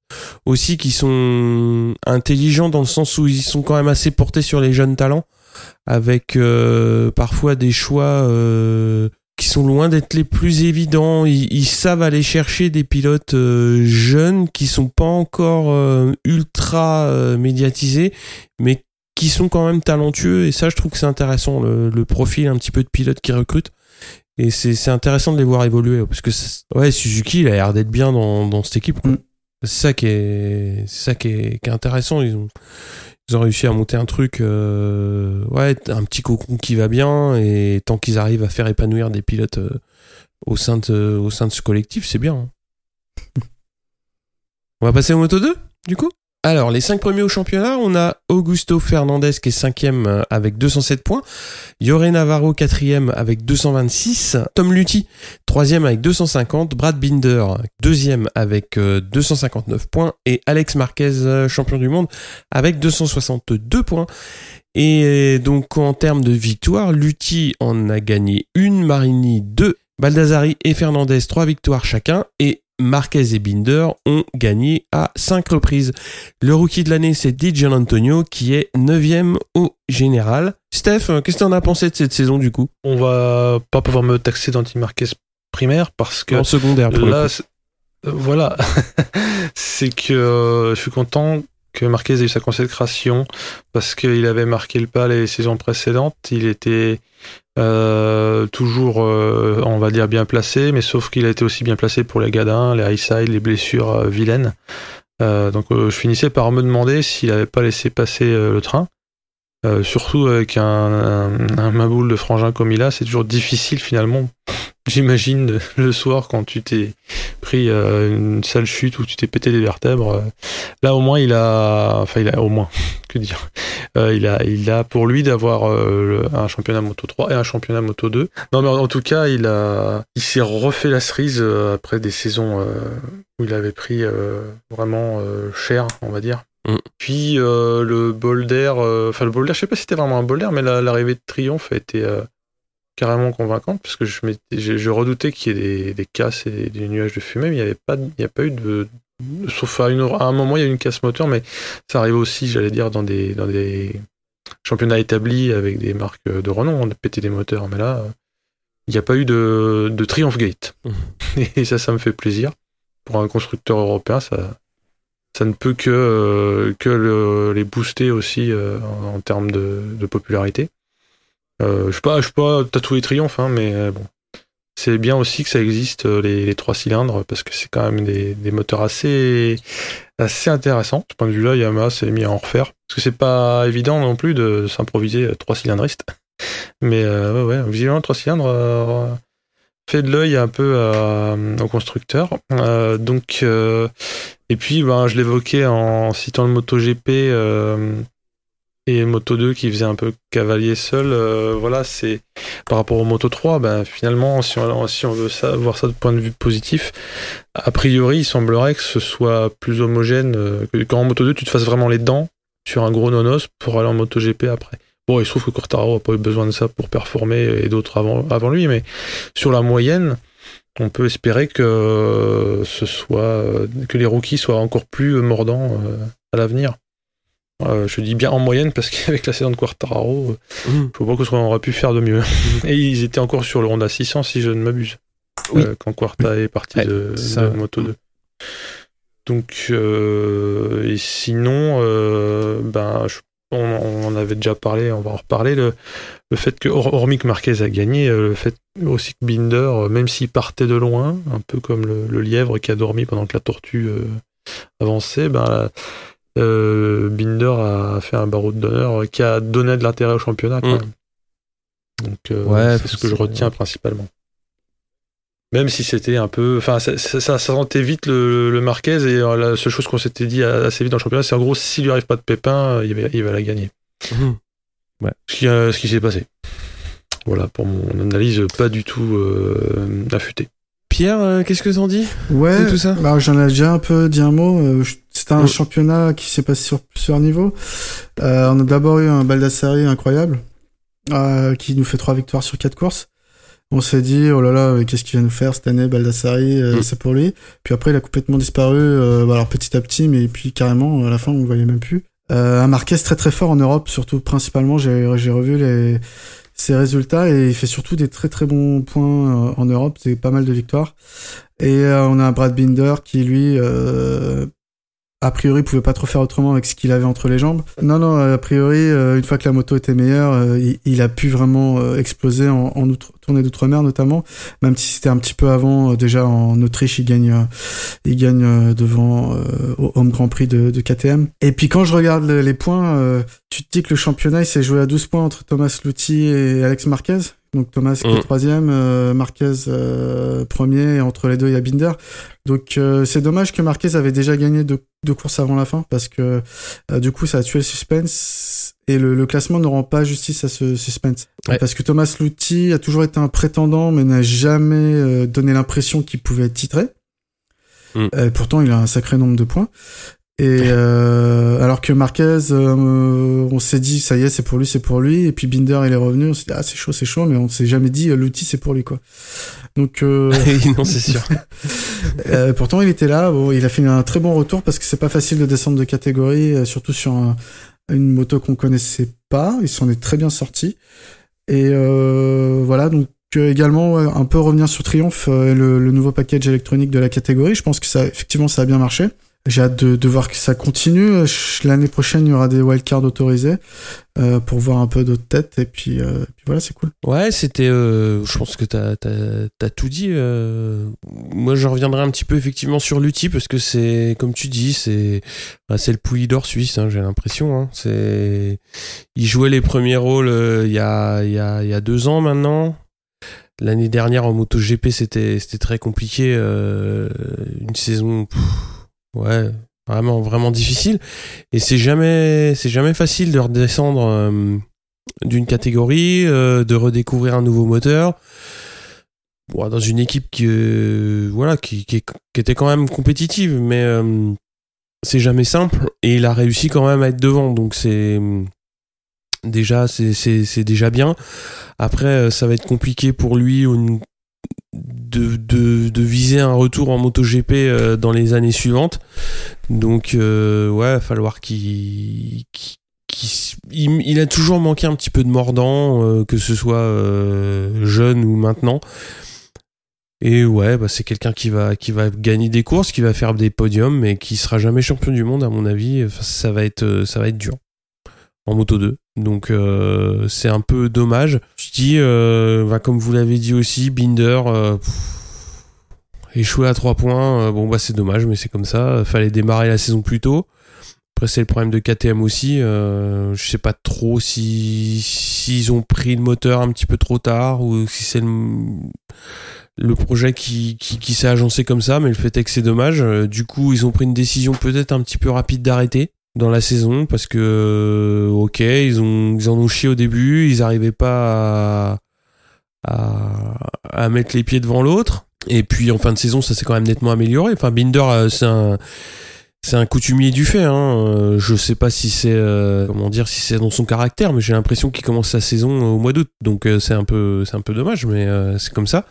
aussi qui sont intelligents dans le sens où ils sont quand même assez portés sur les jeunes talents avec euh, parfois des choix euh, qui sont loin d'être les plus évidents. Ils, savent aller chercher des pilotes euh, jeunes qui sont pas encore euh, ultra médiatisés, mais qui sont quand même talentueux. Et ça, je trouve que c'est intéressant, le, le profil un petit peu de pilotes qui recrutent. Et c'est c'est intéressant de les voir évoluer. Parce que, ouais, Suzuki, il a l'air d'être bien dans, dans cette équipe. quoi. Mm. C'est ça qui est, c'est ça qui est, qui est intéressant. Ils ont, ils ont réussi à monter un truc, euh, ouais, un petit cocon qui va bien. Et tant qu'ils arrivent à faire épanouir des pilotes euh, au, sein de, au sein de ce collectif, c'est bien. hein. <laughs> On va passer au Moto 2, du coup? Alors, les cinq premiers au championnat, on a Augusto Fernandez qui est cinquième euh, avec 207 points, Yoré Navarro quatrième avec 226, Tom Lutti troisième avec 250, Brad Binder deuxième avec euh, 259 points. Et Alex Marquez euh, champion du monde avec 262 points. Et donc en termes de victoire, Lutti en a gagné une, Marini deux, Baldassari et Fernandez trois victoires chacun et Marquez et Binder ont gagné à 5 reprises. Le rookie de l'année, c'est Di Antonio qui est 9ème au général. Steph, qu'est-ce que t'en as pensé de cette saison du coup? On va pas pouvoir me taxer d'anti-Marquez primaire parce que En secondaire pour le là, coup. euh, voilà, <laughs> c'est que euh, je suis content que Marquez ait eu sa consécration parce qu'il avait marqué le pas les saisons précédentes. Il était euh, toujours, euh, on va dire, bien placé, mais sauf qu'il a été aussi bien placé pour les gadins, les high side, les blessures euh, vilaines. Donc je finissais par me demander s'il n'avait pas laissé passer le train. Euh, surtout avec un, un, un maboule de frangin comme il a, c'est toujours difficile finalement j'imagine, <laughs> le soir quand tu t'es pris euh, une sale chute où tu t'es pété des vertèbres. euh, là, au moins, il a, enfin, il a au moins, <laughs> que dire, il a, il a pour lui d'avoir un championnat Moto 3 et un championnat Moto 2. Non, mais en, tout cas, il a, il s'est refait la cerise après des saisons où il avait pris vraiment cher, on va dire. Mm. Puis euh, le bol d'air, euh, enfin le bol d'air, je sais pas si c'était vraiment un bol d'air, mais la- l'arrivée de Triomphe a été euh, carrément convaincante parce que je, m'étais- je, je redoutais qu'il y ait des, des casses et des, des nuages de fumée, mais il n'y avait pas, il a pas eu de, sauf à, une, à un moment il y a eu une casse moteur, mais ça arrive aussi, j'allais dire, dans des, dans des championnats établis avec des marques de renom, on a pété des moteurs, mais là, euh, il n'y a pas eu de, de Triumph Gate. <laughs> Et ça, ça me fait plaisir. Pour un constructeur européen, ça, ça ne peut que, euh, que le- les booster aussi euh, en, termes de, popularité. Euh, je ne suis pas, je pas tatoué Triomphe, hein, mais bon. C'est bien aussi que ça existe, les, trois cylindres, parce que c'est quand même des, moteurs assez, assez intéressants. De ce point de vue-là, Yamaha s'est mis à en refaire. Parce que c'est pas évident non plus de, s'improviser trois cylindristes. <laughs> Mais ouais, ouais, vigilant 3 cylindres fait de l'œil un peu au constructeur. donc, et puis, ben, je l'évoquais en citant le MotoGP et Moto 2 qui faisait un peu cavalier seul. voilà, c'est par rapport au Moto 3, ben, finalement, si on, veut ça, voir ça de point de vue positif, a priori, il semblerait que ce soit plus homogène, que quand en Moto 2, tu te fasses vraiment les dents sur un gros nonos pour aller en MotoGP après. Bon, il se trouve que Quartaro n'a pas eu besoin de ça pour performer et d'autres avant, avant lui, mais sur la moyenne, on peut espérer que ce soit que les rookies soient encore plus mordants euh, à l'avenir. Euh, je dis bien en moyenne parce <laughs> qu'avec la saison de Quartararo, je ne vois pas qu'on aurait pu faire de mieux. Et ils étaient encore sur le Honda 600 si je ne m'abuse. Euh, quand Quarta est parti de, Moto 2. Donc, et sinon, ben, je on, en avait déjà parlé, on va en reparler, le, fait que, hormis que Marquez a gagné, euh, le fait aussi que Binder, euh, même s'il partait de loin, un peu comme le, lièvre qui a dormi pendant que la tortue euh, avançait, ben, Binder a fait un barreau d'honneur qui a donné de l'intérêt au championnat. Mm. Donc, c'est ce que je retiens principalement. Même si c'était un peu. Enfin, ça, ça, sentait vite le, Marquez et euh, la seule chose qu'on s'était dit assez vite dans le championnat, c'est en gros, s'il lui arrive pas de pépin, euh, il va, il va la gagner. Mhm. Ouais. Ce qui, ce qui s'est passé. Voilà, pour mon analyse pas du tout euh, affûtée. Pierre, qu'est-ce que t'en dis Ouais, tout ça? bah, j'en ai déjà un peu dit un mot. C'était un championnat qui s'est passé sur plusieurs niveaux. on a d'abord eu un Baldassari incroyable, qui nous fait trois victoires sur quatre courses on s'est dit oh là là qu'est-ce qu'il va nous faire cette année Baldassari euh, mm. c'est pour lui. Puis après il a complètement disparu euh, bah, alors petit à petit mais puis carrément à la fin on le voyait même plus. Euh, un Marquez très très fort en Europe surtout principalement j'ai j'ai revu les ses résultats et il fait surtout des très très bons points en Europe c'est pas mal de victoires. Et on a un Brad Binder qui lui a priori, il pouvait pas trop faire autrement avec ce qu'il avait entre les jambes. Non, non, a priori, euh, une fois que la moto était meilleure, euh, il, a pu vraiment euh, exploser en, outre, tournée d'outre-mer notamment. Même si c'était un petit peu avant, déjà en Autriche, il gagne, il gagne devant au Home Grand Prix de, de, KTM. Et puis quand je regarde les points, tu te dis que le championnat il s'est joué à 12 points entre Thomas Luthi et Alex Marquez? Donc Thomas qui est mm. troisième, euh, Marquez euh, premier, et entre les deux il y a Binder. Donc euh, c'est dommage que Marquez avait déjà gagné deux, courses avant la fin parce que du coup ça a tué le suspense et le, classement ne rend pas justice à ce suspense. Parce que Thomas Luthi a toujours été un prétendant mais n'a jamais donné l'impression qu'il pouvait être titré. Mm. pourtant il a un sacré nombre de points. Et euh, alors que Marquez, euh, on s'est dit ça y est, c'est pour lui, c'est pour lui. Et puis Binder, il est revenu. On s'est dit ah c'est chaud, c'est chaud, mais on s'est jamais dit euh, l'outil c'est pour lui quoi. Donc euh... <laughs> non c'est sûr. <laughs> euh, pourtant il était là. Bon, il a fait un très bon retour parce que c'est pas facile de descendre de catégorie, euh, surtout sur une moto qu'on connaissait pas. Il s'en est très bien sorti. Et voilà donc également un peu revenir sur Triumph, le, le nouveau package électronique de la catégorie. Je pense que ça effectivement ça a bien marché. J'ai hâte de, voir que ça continue. L'année prochaine, il y aura des wildcards autorisés euh, pour voir un peu d'autres têtes. Et puis, euh, voilà, c'est cool. Ouais, c'était. Euh, je pense que t'as as, tout dit. Moi, je reviendrai un petit peu effectivement sur l'outil parce que c'est, comme tu dis, c'est bah, le pouilly d'or suisse. Hein, J'ai l'impression. Hein. Il jouait les premiers rôles il y a deux ans maintenant. L'année dernière en MotoGP, c'était très compliqué. une saison. Ouais, vraiment, vraiment difficile. Et c'est jamais, c'est jamais facile de redescendre euh, d'une catégorie, euh, de redécouvrir un nouveau moteur. dans une équipe qui, euh, voilà, qui, était quand même compétitive, mais c'est jamais simple. Et il a réussi quand même à être devant, donc c'est déjà, c'est déjà bien. Après, ça va être compliqué pour lui de, de, de, viser un retour en MotoGP euh, dans les années suivantes. Donc, euh, ouais, il falloir qu'il. il, a toujours manqué un petit peu de mordant, euh, que ce soit jeune ou maintenant. Et ouais, bah, c'est quelqu'un qui va, qui va gagner des courses, qui va faire des podiums, mais qui sera jamais champion du monde, à mon avis. ça, va être, ça va être dur en Moto 2. Donc euh, c'est un peu dommage. Je dis, euh, bah, comme vous l'avez dit aussi, Binder euh, échoué à 3 points. bon bah c'est dommage, mais c'est comme ça. Fallait démarrer la saison plus tôt. Après, c'est le problème de KTM aussi. Je sais pas trop si s'ils ont pris le moteur un petit peu trop tard ou si c'est le, projet qui, s'est agencé comme ça. Mais le fait est que c'est dommage. Du coup, ils ont pris une décision peut-être un petit peu rapide d'arrêter dans la saison parce que, euh, ok, ils, ont, ils en ont chié au début. Ils arrivaient pas à, à, mettre les pieds devant l'autre. Et puis en fin de saison, ça s'est quand même nettement amélioré. Enfin, Binder, euh, c'est un c'est un coutumier du fait. Hein. Euh, Je sais pas si c'est comment dire si c'est dans son caractère, mais j'ai l'impression qu'il commence sa saison au mois d'août. Donc c'est un peu c'est un peu dommage, mais c'est comme ça.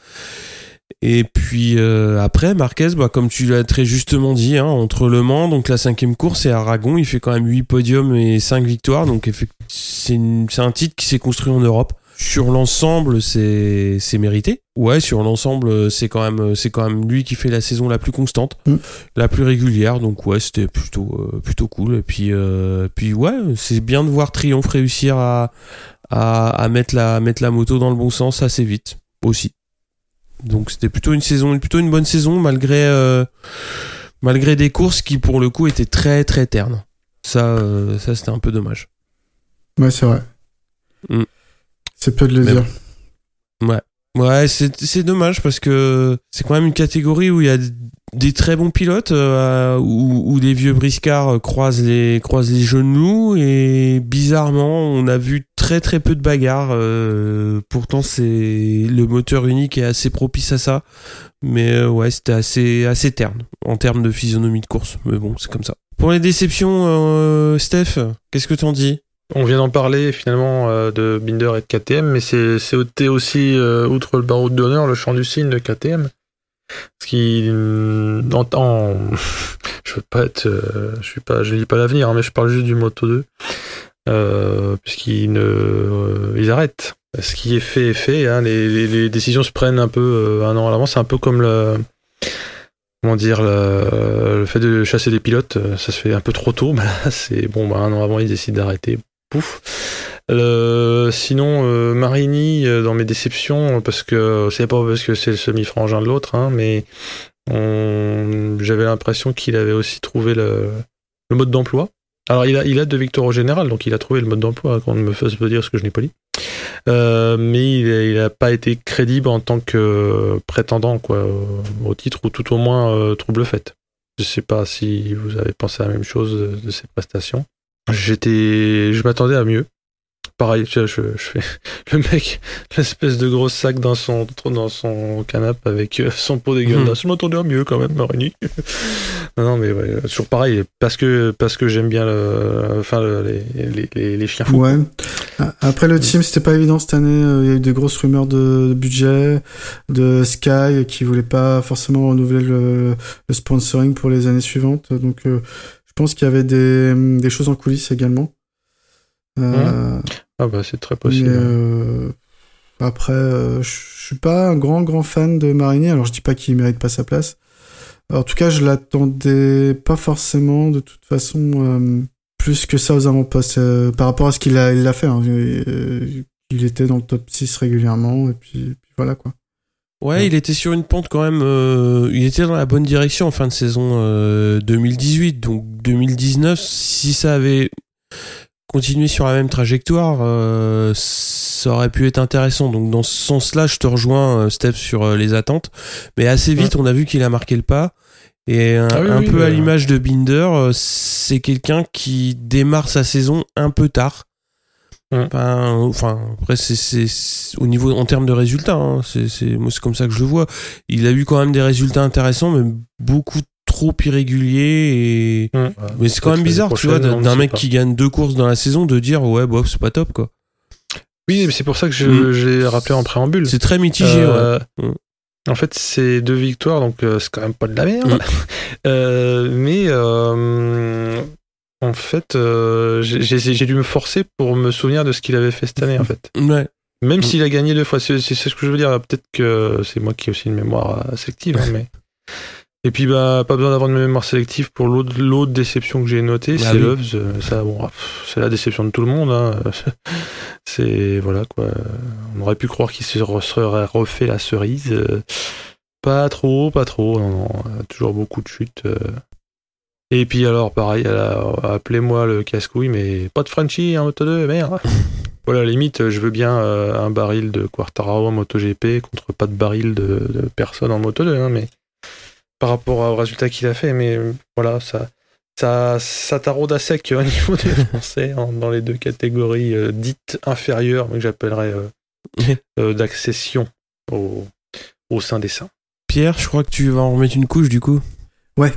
Et puis euh, après Marquez, bah, comme tu l'as très justement dit, hein, entre Le Mans, donc la cinquième course et Aragon, il fait quand même 8 podiums et 5 victoires. Donc c'est un titre qui s'est construit en Europe. Sur l'ensemble, c'est c'est mérité. Ouais, sur l'ensemble, c'est quand même c'est quand même lui qui fait la saison la plus constante, Mm. la plus régulière. Donc ouais, c'était plutôt euh, plutôt cool. Et puis euh, puis ouais, c'est bien de voir Triomphe réussir à à, à mettre la à mettre la moto dans le bon sens assez vite aussi. Donc c'était plutôt une saison plutôt une bonne saison malgré euh, malgré des courses qui pour le coup étaient très très ternes. Ça euh, ça c'était un peu dommage. Ouais, c'est vrai. Mm. C'est peu de le Mais dire. Ouais, c'est c'est dommage parce que c'est quand même une catégorie où il y a des très bons pilotes, euh, où, où les vieux briscards croisent les, croisent les genoux et bizarrement, on a vu très très peu de bagarres. euh, pourtant, c'est le moteur unique est assez propice à ça, mais euh, ouais, c'était assez assez terne en termes de physionomie de course. Mais bon, c'est comme ça. Pour les déceptions, euh, Steph, qu'est-ce que t'en dis? On vient d'en parler finalement euh, de Binder et de KTM, mais c'est aussi, euh, outre le barreau d'honneur, le champ du signe de KTM. Ce qui, euh, en, en- <laughs> je veux pas être, euh, je suis pas, je lis pas l'avenir, hein, mais je parle juste du Moto 2, euh, puisqu'ils ne, ils arrêtent. Ce qui est fait est fait. hein, les, les- décisions se prennent un peu un an à l'avance. C'est un peu comme le, comment dire, le, fait de chasser des pilotes. Ça se fait un peu trop tôt. Là, c'est bon. Bah, un an avant, ils décident d'arrêter. Pouf. Le- sinon, euh, Marini, euh, dans mes déceptions, parce que c'est pas parce que c'est le semi-frangin de l'autre, hein, mais j'avais l'impression qu'il avait aussi trouvé le, mode d'emploi. Alors, il a, il a deux victoires au général, donc il a trouvé le mode d'emploi, hein, qu'on ne me fasse pas dire ce que je n'ai pas dit. Euh, mais il n'a pas été crédible en tant que prétendant quoi, au, titre, ou tout au moins euh, trouble fait. Je sais pas si vous avez pensé à la même chose de, ces prestations. J'étais, je m'attendais à mieux. Pareil, je, je, je fais <laughs> le mec, l'espèce de gros sac dans son dans son canapé avec euh, son pot dégueulasse. Je m'attendais à mieux quand même, Marini. <laughs> non, non, mais ouais, toujours pareil, parce que parce que j'aime bien le, enfin le- les, les, les, les chiens fous. Ouais. Après le team, c'était pas évident cette année. euh, Il y a eu des grosses rumeurs de, de budget, de Sky qui voulait pas forcément renouveler le, le sponsoring pour les années suivantes. Donc, euh, pense qu'il y avait des, des choses en coulisses également. Euh, Ah bah c'est très possible. euh, après, euh, je suis pas un grand grand fan de Marini. Alors, je dis pas qu'il mérite pas sa place. En tout cas, je l'attendais pas forcément de toute façon euh, plus que ça aux avant-postes par rapport à ce qu'il a, il a fait. hein. Il était dans le top 6 régulièrement et puis, puis voilà quoi. Ouais, il était sur une pente quand même. euh, il était dans la bonne direction en fin de saison euh, 2018. Donc 2019, si ça avait continué sur la même trajectoire, euh, ça aurait pu être intéressant. Donc dans ce sens-là, je te rejoins, euh, Steph, sur euh, les attentes. Mais assez vite, on a vu qu'il a marqué le pas. Et un, Ah oui, un oui, peu à l'image de Binder, euh, c'est quelqu'un qui démarre sa saison un peu tard. Mm. Enfin, enfin, après, c'est, au niveau, en termes de résultats, hein, c'est, moi, c'est comme ça que je le vois. Il a eu quand même des résultats intéressants, mais beaucoup trop irréguliers et, Hum. mais c'est quand même bizarre, tu vois, d'un mec pas. qui gagne deux courses dans la saison, de dire, ouais, bof, c'est pas top, quoi. Oui, mais c'est pour ça que Mm. j'ai rappelé en préambule. C'est très mitigé, Euh, ouais. Mm. En fait, c'est deux victoires, donc euh, c'est quand même pas de la merde. Mm. <laughs> Euh, mais euh, en fait, euh, j'ai- dû me forcer pour me souvenir de ce qu'il avait fait cette année, en fait. <laughs> Ouais. Même Mm. s'il a gagné deux fois, c'est ce que je veux dire. Peut-être que c'est moi qui ai aussi une mémoire euh, sélective, hein, mais. Et puis bah pas besoin d'avoir une mémoire sélective pour l'autre l'autre déception que j'ai notée, Ah c'est oui. Loves. Euh, Ça bon, pff, c'est la déception de tout le monde. Hein. <laughs> c'est voilà quoi. On aurait pu croire qu'il se serait refait la cerise. Pas trop, pas trop. Non, non. Toujours beaucoup de chutes. Euh. Et puis alors, pareil, a appelez-moi le casse-couille, mais pas de Frenchy en Moto 2, merde. <laughs> voilà, limite, je veux bien euh, un baril de Quartararo en MotoGP contre pas de baril de, de personne en Moto 2, hein, mais par rapport au résultat qu'il a fait, mais euh, voilà, ça, ça, ça taraude à sec au niveau des <laughs> Français hein, dans les deux catégories euh, dites inférieures, mais que j'appellerais euh, d'accession au, au sein des saints. Pierre, je crois que tu vas en remettre une couche du coup. Ouais.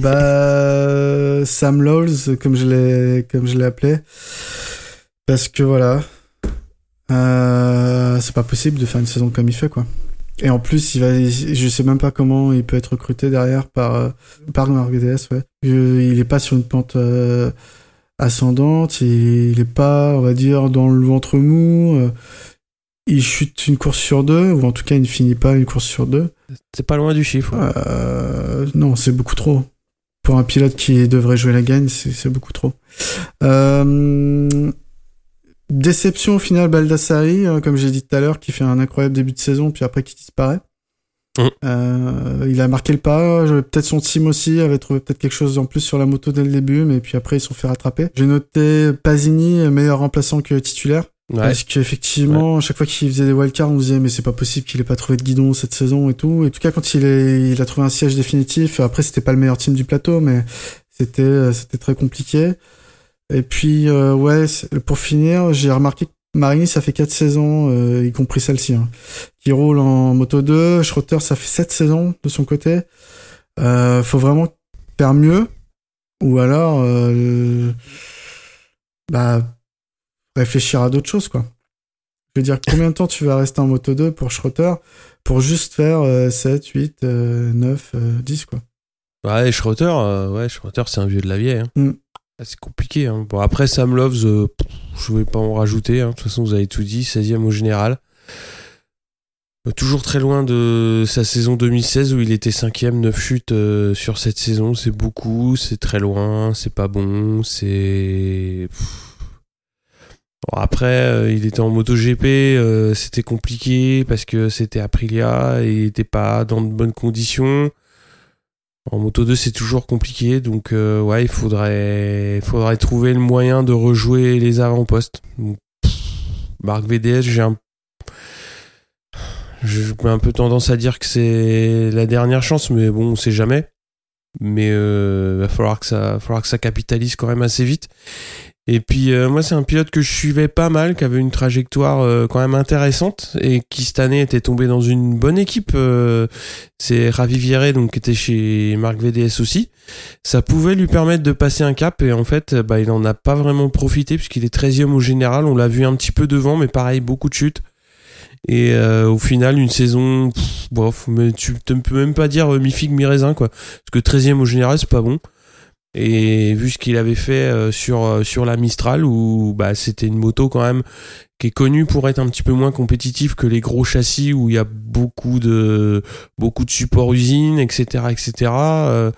Bah, Sam Lowles, comme je l'ai, comme je l'ai appelé, parce que voilà, euh, c'est pas possible de faire une saison comme il fait quoi. Et en plus, il va, je sais même pas comment il peut être recruté derrière par euh, par Mercedes, ouais. Il est pas sur une pente ascendante, il, est pas, on va dire, dans le ventre mou. il chute une course sur deux, ou en tout cas, il ne finit pas une course sur deux. C'est pas loin du chiffre. Euh, non, c'est beaucoup trop. Pour un pilote qui devrait jouer la gagne, c'est beaucoup trop. Euh, déception au final, Baldassari, euh, comme j'ai dit tout à l'heure, qui fait un incroyable début de saison, puis après qui disparaît. Euh, il a marqué le pas. Peut-être son team aussi avait trouvé peut-être quelque chose en plus sur la moto dès le début, mais puis après ils se sont fait rattraper. J'ai noté Pasini meilleur remplaçant que titulaire. Ouais. Parce qu'effectivement, à chaque fois qu'il faisait des wildcards, on se disait mais c'est pas possible qu'il ait pas trouvé de guidon cette saison et tout. Et en tout cas, quand il, est, il a trouvé un siège définitif, après c'était pas le meilleur team du plateau, mais c'était euh, c'était très compliqué. Et puis euh, ouais, pour finir, j'ai remarqué que Marini ça fait quatre saisons, euh, y compris celle-ci, hein, qui roule en moto 2. Schroeter ça fait sept saisons de son côté. Euh, faut vraiment faire mieux, ou alors euh, bah réfléchir à d'autres choses, quoi. Je veux dire, combien de temps tu vas rester en moto 2 pour Schroeter pour juste faire euh, 7, 8, euh, 9, euh, 10, quoi? Ouais, Schroeter, euh, ouais, Schroeter, c'est un vieux de la vieille. hein. Mm. Ah, C'est compliqué. Hein. Bon, après, Sam Loves, euh, je vais pas en rajouter. hein. De toute façon, vous avez tout dit. 16e au général. Euh, Toujours très loin de sa saison 2016 où il était 5e, 9 chutes euh, sur cette saison. C'est beaucoup, c'est très loin, c'est pas bon, c'est. Pff. Après, euh, il était en MotoGP, euh, c'était compliqué parce que c'était Aprilia et il était pas dans de bonnes conditions. En Moto 2, c'est toujours compliqué, donc euh, ouais, il faudrait, faudrait trouver le moyen de rejouer les avant-postes. Marc VDS, j'ai un, un peu tendance à dire que c'est la dernière chance, mais bon, on sait jamais. Mais ça, va falloir que ça capitalise quand même assez vite. Et puis euh, moi, c'est un pilote que je suivais pas mal, qui avait une trajectoire euh, quand même intéressante et qui cette année était tombé dans une bonne équipe. euh, c'est Ravi donc qui était chez Marc VDS aussi. Ça pouvait lui permettre de passer un cap et en fait, bah, il en a pas vraiment profité puisqu'il est 13e au général. On l'a vu un petit peu devant, mais pareil, beaucoup de chutes. Et euh, au final, une saison, pff, bof, mais tu ne peux même pas dire euh, mi-figue, mi-raisin, quoi. Parce que 13e au général, c'est pas bon. Et vu ce qu'il avait fait euh, sur, euh, sur la Mistral, où bah, c'était une moto quand même qui est connue pour être un petit peu moins compétitive que les gros châssis où il y a beaucoup de, beaucoup de support usine, etc., etc. Euh,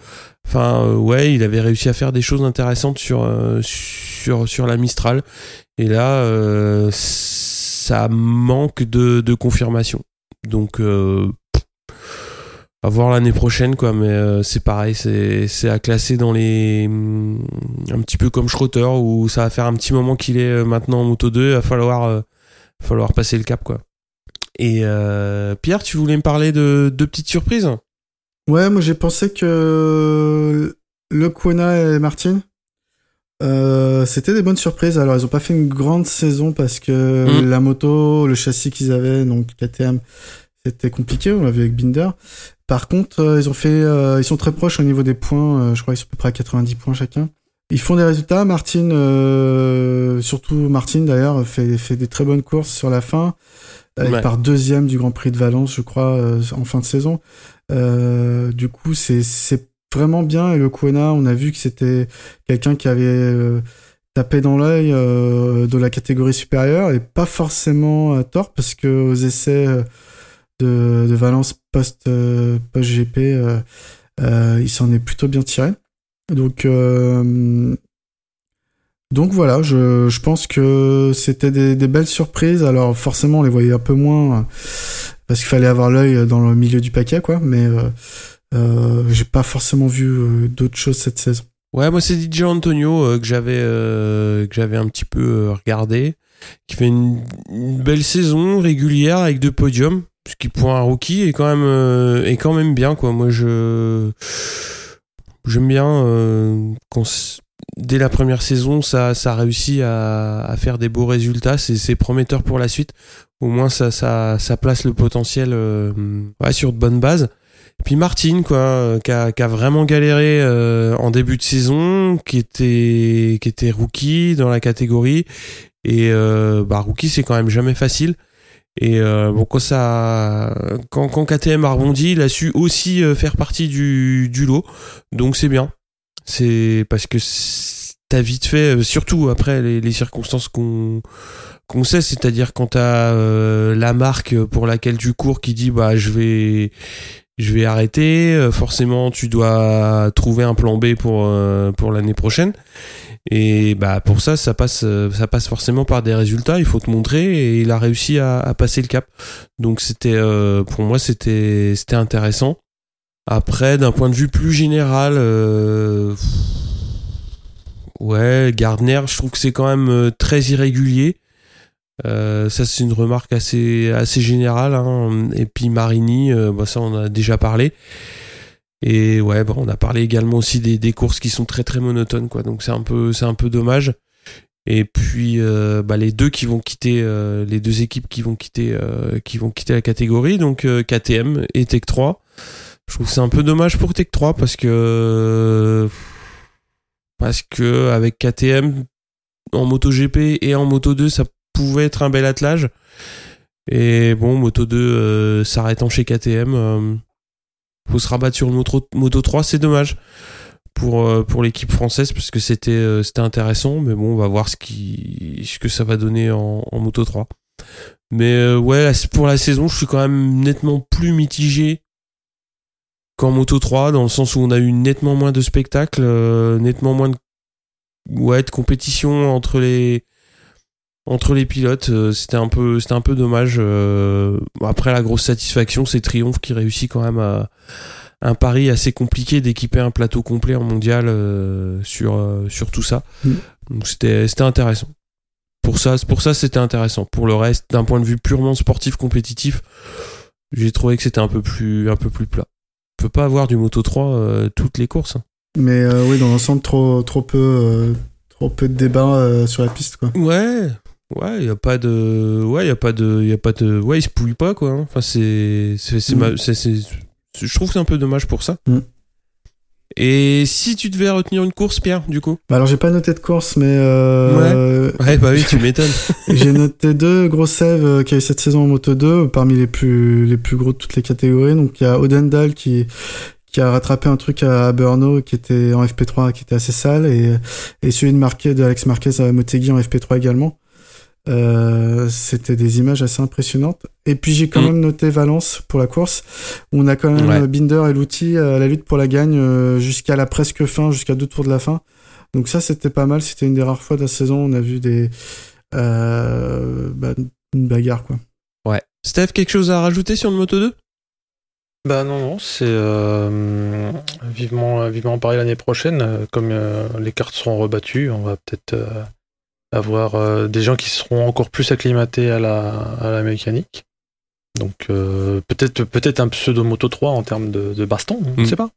Enfin, ouais, il avait réussi à faire des choses intéressantes sur, sur, sur la Mistral. Et là, ça manque de, de confirmation. Donc, euh, à voir l'année prochaine, quoi. Mais euh, c'est pareil, c'est c'est à classer dans les. hum, Un petit peu comme Schroeter, où ça va faire un petit moment qu'il est euh, maintenant en moto 2. Il va falloir, euh, falloir passer le cap, quoi. Et euh, Pierre, tu voulais me parler de deux petites surprises? Ouais, moi j'ai pensé que le Kona et Martin, c'était des bonnes surprises. Alors ils ont pas fait une grande saison parce que Mm. la moto, le châssis qu'ils avaient, donc KTM, c'était compliqué. On l'a vu avec Binder. Par contre, euh, ils ont fait, euh, ils sont très proches au niveau des points. euh, je crois qu'ils sont à peu près à 90 points chacun. Ils font des résultats. Martin, euh, surtout Martin d'ailleurs, fait, fait des très bonnes courses sur la fin. Euh, Ouais. Il part deuxième du Grand Prix de Valence, je crois, euh, en fin de saison. Du coup, c'est vraiment bien. Et le Kona, on a vu que c'était quelqu'un qui avait tapé dans l'œil de la catégorie supérieure et pas forcément à tort parce que aux essais de, Valence post euh, euh, euh, il s'en est plutôt bien tiré. Donc donc voilà, je, je pense que c'était des, belles surprises. Alors forcément, on les voyait un peu moins parce qu'il fallait avoir l'œil dans le milieu du paquet, quoi. Mais euh, j'ai pas forcément vu d'autres choses cette saison. Ouais, moi c'est DJ Antonio que j'avais que j'avais un petit peu regardé, qui fait une belle saison régulière avec deux podiums, ce qui pour un rookie est quand même euh, est quand même bien quoi. Moi je j'aime bien euh, quand dès la première saison ça ça réussit à, à faire des beaux résultats, c'est prometteur pour la suite. Au moins ça ça ça place le potentiel euh, ouais, sur de bonnes bases. Et puis Martine, quoi, qui a, a vraiment galéré euh, en début de saison, qui était, qui était rookie dans la catégorie. Et euh, bah, rookie, c'est quand même jamais facile. Et euh, bon, quand, ça, quand, quand KTM a rebondi, il a su aussi euh, faire partie du, du lot. Donc c'est bien. C'est parce que t'as vite fait, euh, surtout après les, les circonstances qu'on qu'on sait, c'est-à-dire quand t'as euh, la marque pour laquelle tu cours qui dit bah je vais je vais arrêter. euh, Forcément, tu dois trouver un plan B pour euh, pour l'année prochaine. Et bah pour ça, ça passe euh, ça passe forcément par des résultats. Il faut te montrer et il a réussi à, à passer le cap. Donc c'était euh, pour moi c'était c'était intéressant. Après, d'un point de vue plus général, euh, ouais, Gardner, je trouve que c'est quand même euh, très irrégulier. Euh, ça c'est une remarque assez assez générale hein. et puis Marini euh, bah, ça on a déjà parlé. Et ouais bah, on a parlé également aussi des, des courses qui sont très très monotones quoi. Donc c'est un peu c'est un peu dommage. Et puis euh, bah, les deux qui vont quitter les deux équipes qui vont quitter qui vont quitter la catégorie. Donc KTM et Tech 3 je trouve c'est un peu dommage pour Tech 3 parce que parce que avec KTM en MotoGP et en Moto 2 ça pouvait être un bel attelage. Et bon, Moto 2 euh, s'arrêtant chez KTM, euh, faut se rabattre sur le Moto, Moto 3, c'est dommage pour, euh, pour l'équipe française parce que c'était c'était intéressant, mais bon, on va voir ce, qui, ce que ça va donner en, Moto 3. Mais ouais, pour la saison, je suis quand même nettement plus mitigé qu'en Moto 3, dans le sens où on a eu nettement moins de spectacles, euh, nettement moins de, ouais, de compétition entre les, entre les pilotes, euh, c'était un peu, c'était un peu dommage. euh, après la grosse satisfaction, c'est Triomphe qui réussit quand même à un pari assez compliqué d'équiper un plateau complet en mondial euh, sur euh, sur tout ça. Mm. Donc c'était c'était intéressant. Pour ça, pour ça c'était intéressant. Pour le reste, d'un point de vue purement sportif compétitif, j'ai trouvé que c'était un peu plus un peu plus plat. On peut pas avoir du Moto 3 euh, toutes les courses. hein. Mais oui, dans l'ensemble, trop, trop peu, trop peu de débats sur la piste, quoi. Ouais, ouais, y a pas de, ouais, y a pas de, y a pas de, ouais, il se pouille pas quoi. hein. Enfin, c'est, c'est, c'est, Mm. c'est- c'est- je trouve que c'est un peu dommage pour ça. Mm. Et si tu devais retenir une course, Pierre, du coup? Bah, alors, j'ai pas noté de course, mais euh, Ouais, bah oui, tu m'étonnes. <laughs> j'ai noté deux gros sèves euh, qu'il y a eu cette saison en Moto 2, parmi les plus, les plus gros de toutes les catégories. Donc, il y a Odendal qui, qui a rattrapé un truc à Brno qui était en FP3 qui était assez sale et, et celui de Marquez, de Alex Marquez à Motegi en FP3 également. Euh, c'était des images assez impressionnantes. Et puis j'ai quand Mm. même noté Valence pour la course, où on a quand même Ouais. euh, Binder et Louti à la lutte pour la gagne euh, jusqu'à la presque fin, jusqu'à deux tours de la fin. Donc ça c'était pas mal, c'était une des rares fois de la saison où on a vu des euh, bah, une bagarre quoi. Ouais. Steph, quelque chose à rajouter sur le Moto 2 Bah non, non, c'est euh, vivement, vivement pareil l'année prochaine. Comme euh, les cartes seront rebattues, on va peut-être euh, avoir euh, des gens qui seront encore plus acclimatés à la, à la mécanique. Donc euh, peut-être peut-être un pseudo Moto 3 en termes de, de baston, on ne Mm. sait pas.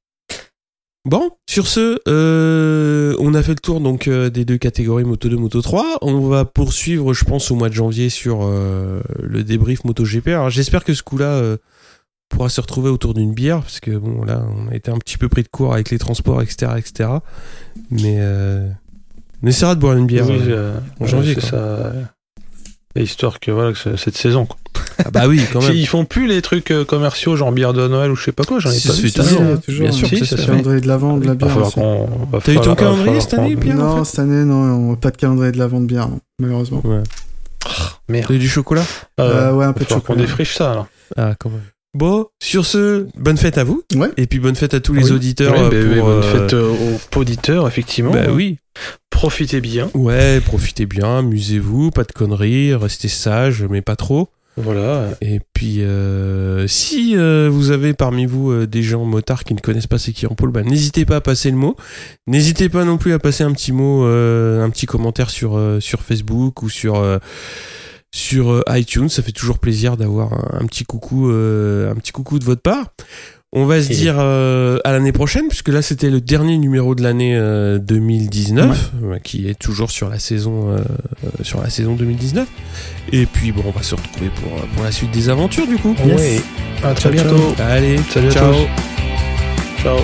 Bon, sur ce, euh, on a fait le tour donc euh, des deux catégories Moto 2, Moto 3. On va poursuivre, je pense, au mois de janvier sur le débrief MotoGP. Alors j'espère que ce coup-là pourra se retrouver autour d'une bière, parce que bon, là, on a été un petit peu pris de court avec les transports, etc., etc. Mais euh, on essaiera de boire une bière. Oui, euh. en janvier, c'est ça. Histoire que voilà que cette saison. Quoi. Ah bah oui, quand <laughs> même. Ils font plus les trucs euh, commerciaux genre bière de Noël ou je sais pas quoi. J'en ai Ça pas vu toujours, année. hein. toujours, bien sûr Si, ça se. Calendrier de la vente, de la bière. T'as eu ton calendrier cette année, Pierre, en Non, fait cette année, non, on- pas de calendrier de la vente bière, non, malheureusement. Ouais. Merde. T'as eu du chocolat? Euh, Euh, ouais, un peu de falloir qu'on chocolat. défriche ça alors. Ah, quand même. Bon, sur ce, bonne fête à vous. Ouais. Et puis bonne fête à tous les Oui. auditeurs. Ouais, euh, bah, pour, bonne euh, fête euh, aux auditeurs, effectivement. Bah oui. Profitez bien. Ouais, profitez bien, amusez-vous, pas de conneries, restez sages, mais pas trop. Voilà. Et puis, euh, si euh, vous avez parmi vous euh, des gens motards qui ne connaissent pas c'est qui en pôle, bah, n'hésitez pas à passer le mot. N'hésitez pas non plus à passer un petit mot, euh, un petit commentaire sur euh, sur Facebook ou sur euh, sur euh, iTunes. Ça fait toujours plaisir d'avoir un, un petit coucou, euh, un petit coucou de votre part. On va se Et- dire euh, à l'année prochaine, puisque là c'était le dernier numéro de l'année euh, 2019, euh, qui est toujours sur la saison euh, sur la saison 2019. Et puis bon, on va se retrouver pour, pour la suite des aventures du coup. Yes. Oui. À très bientôt. Allez, Salut à ciao. tous. Ciao.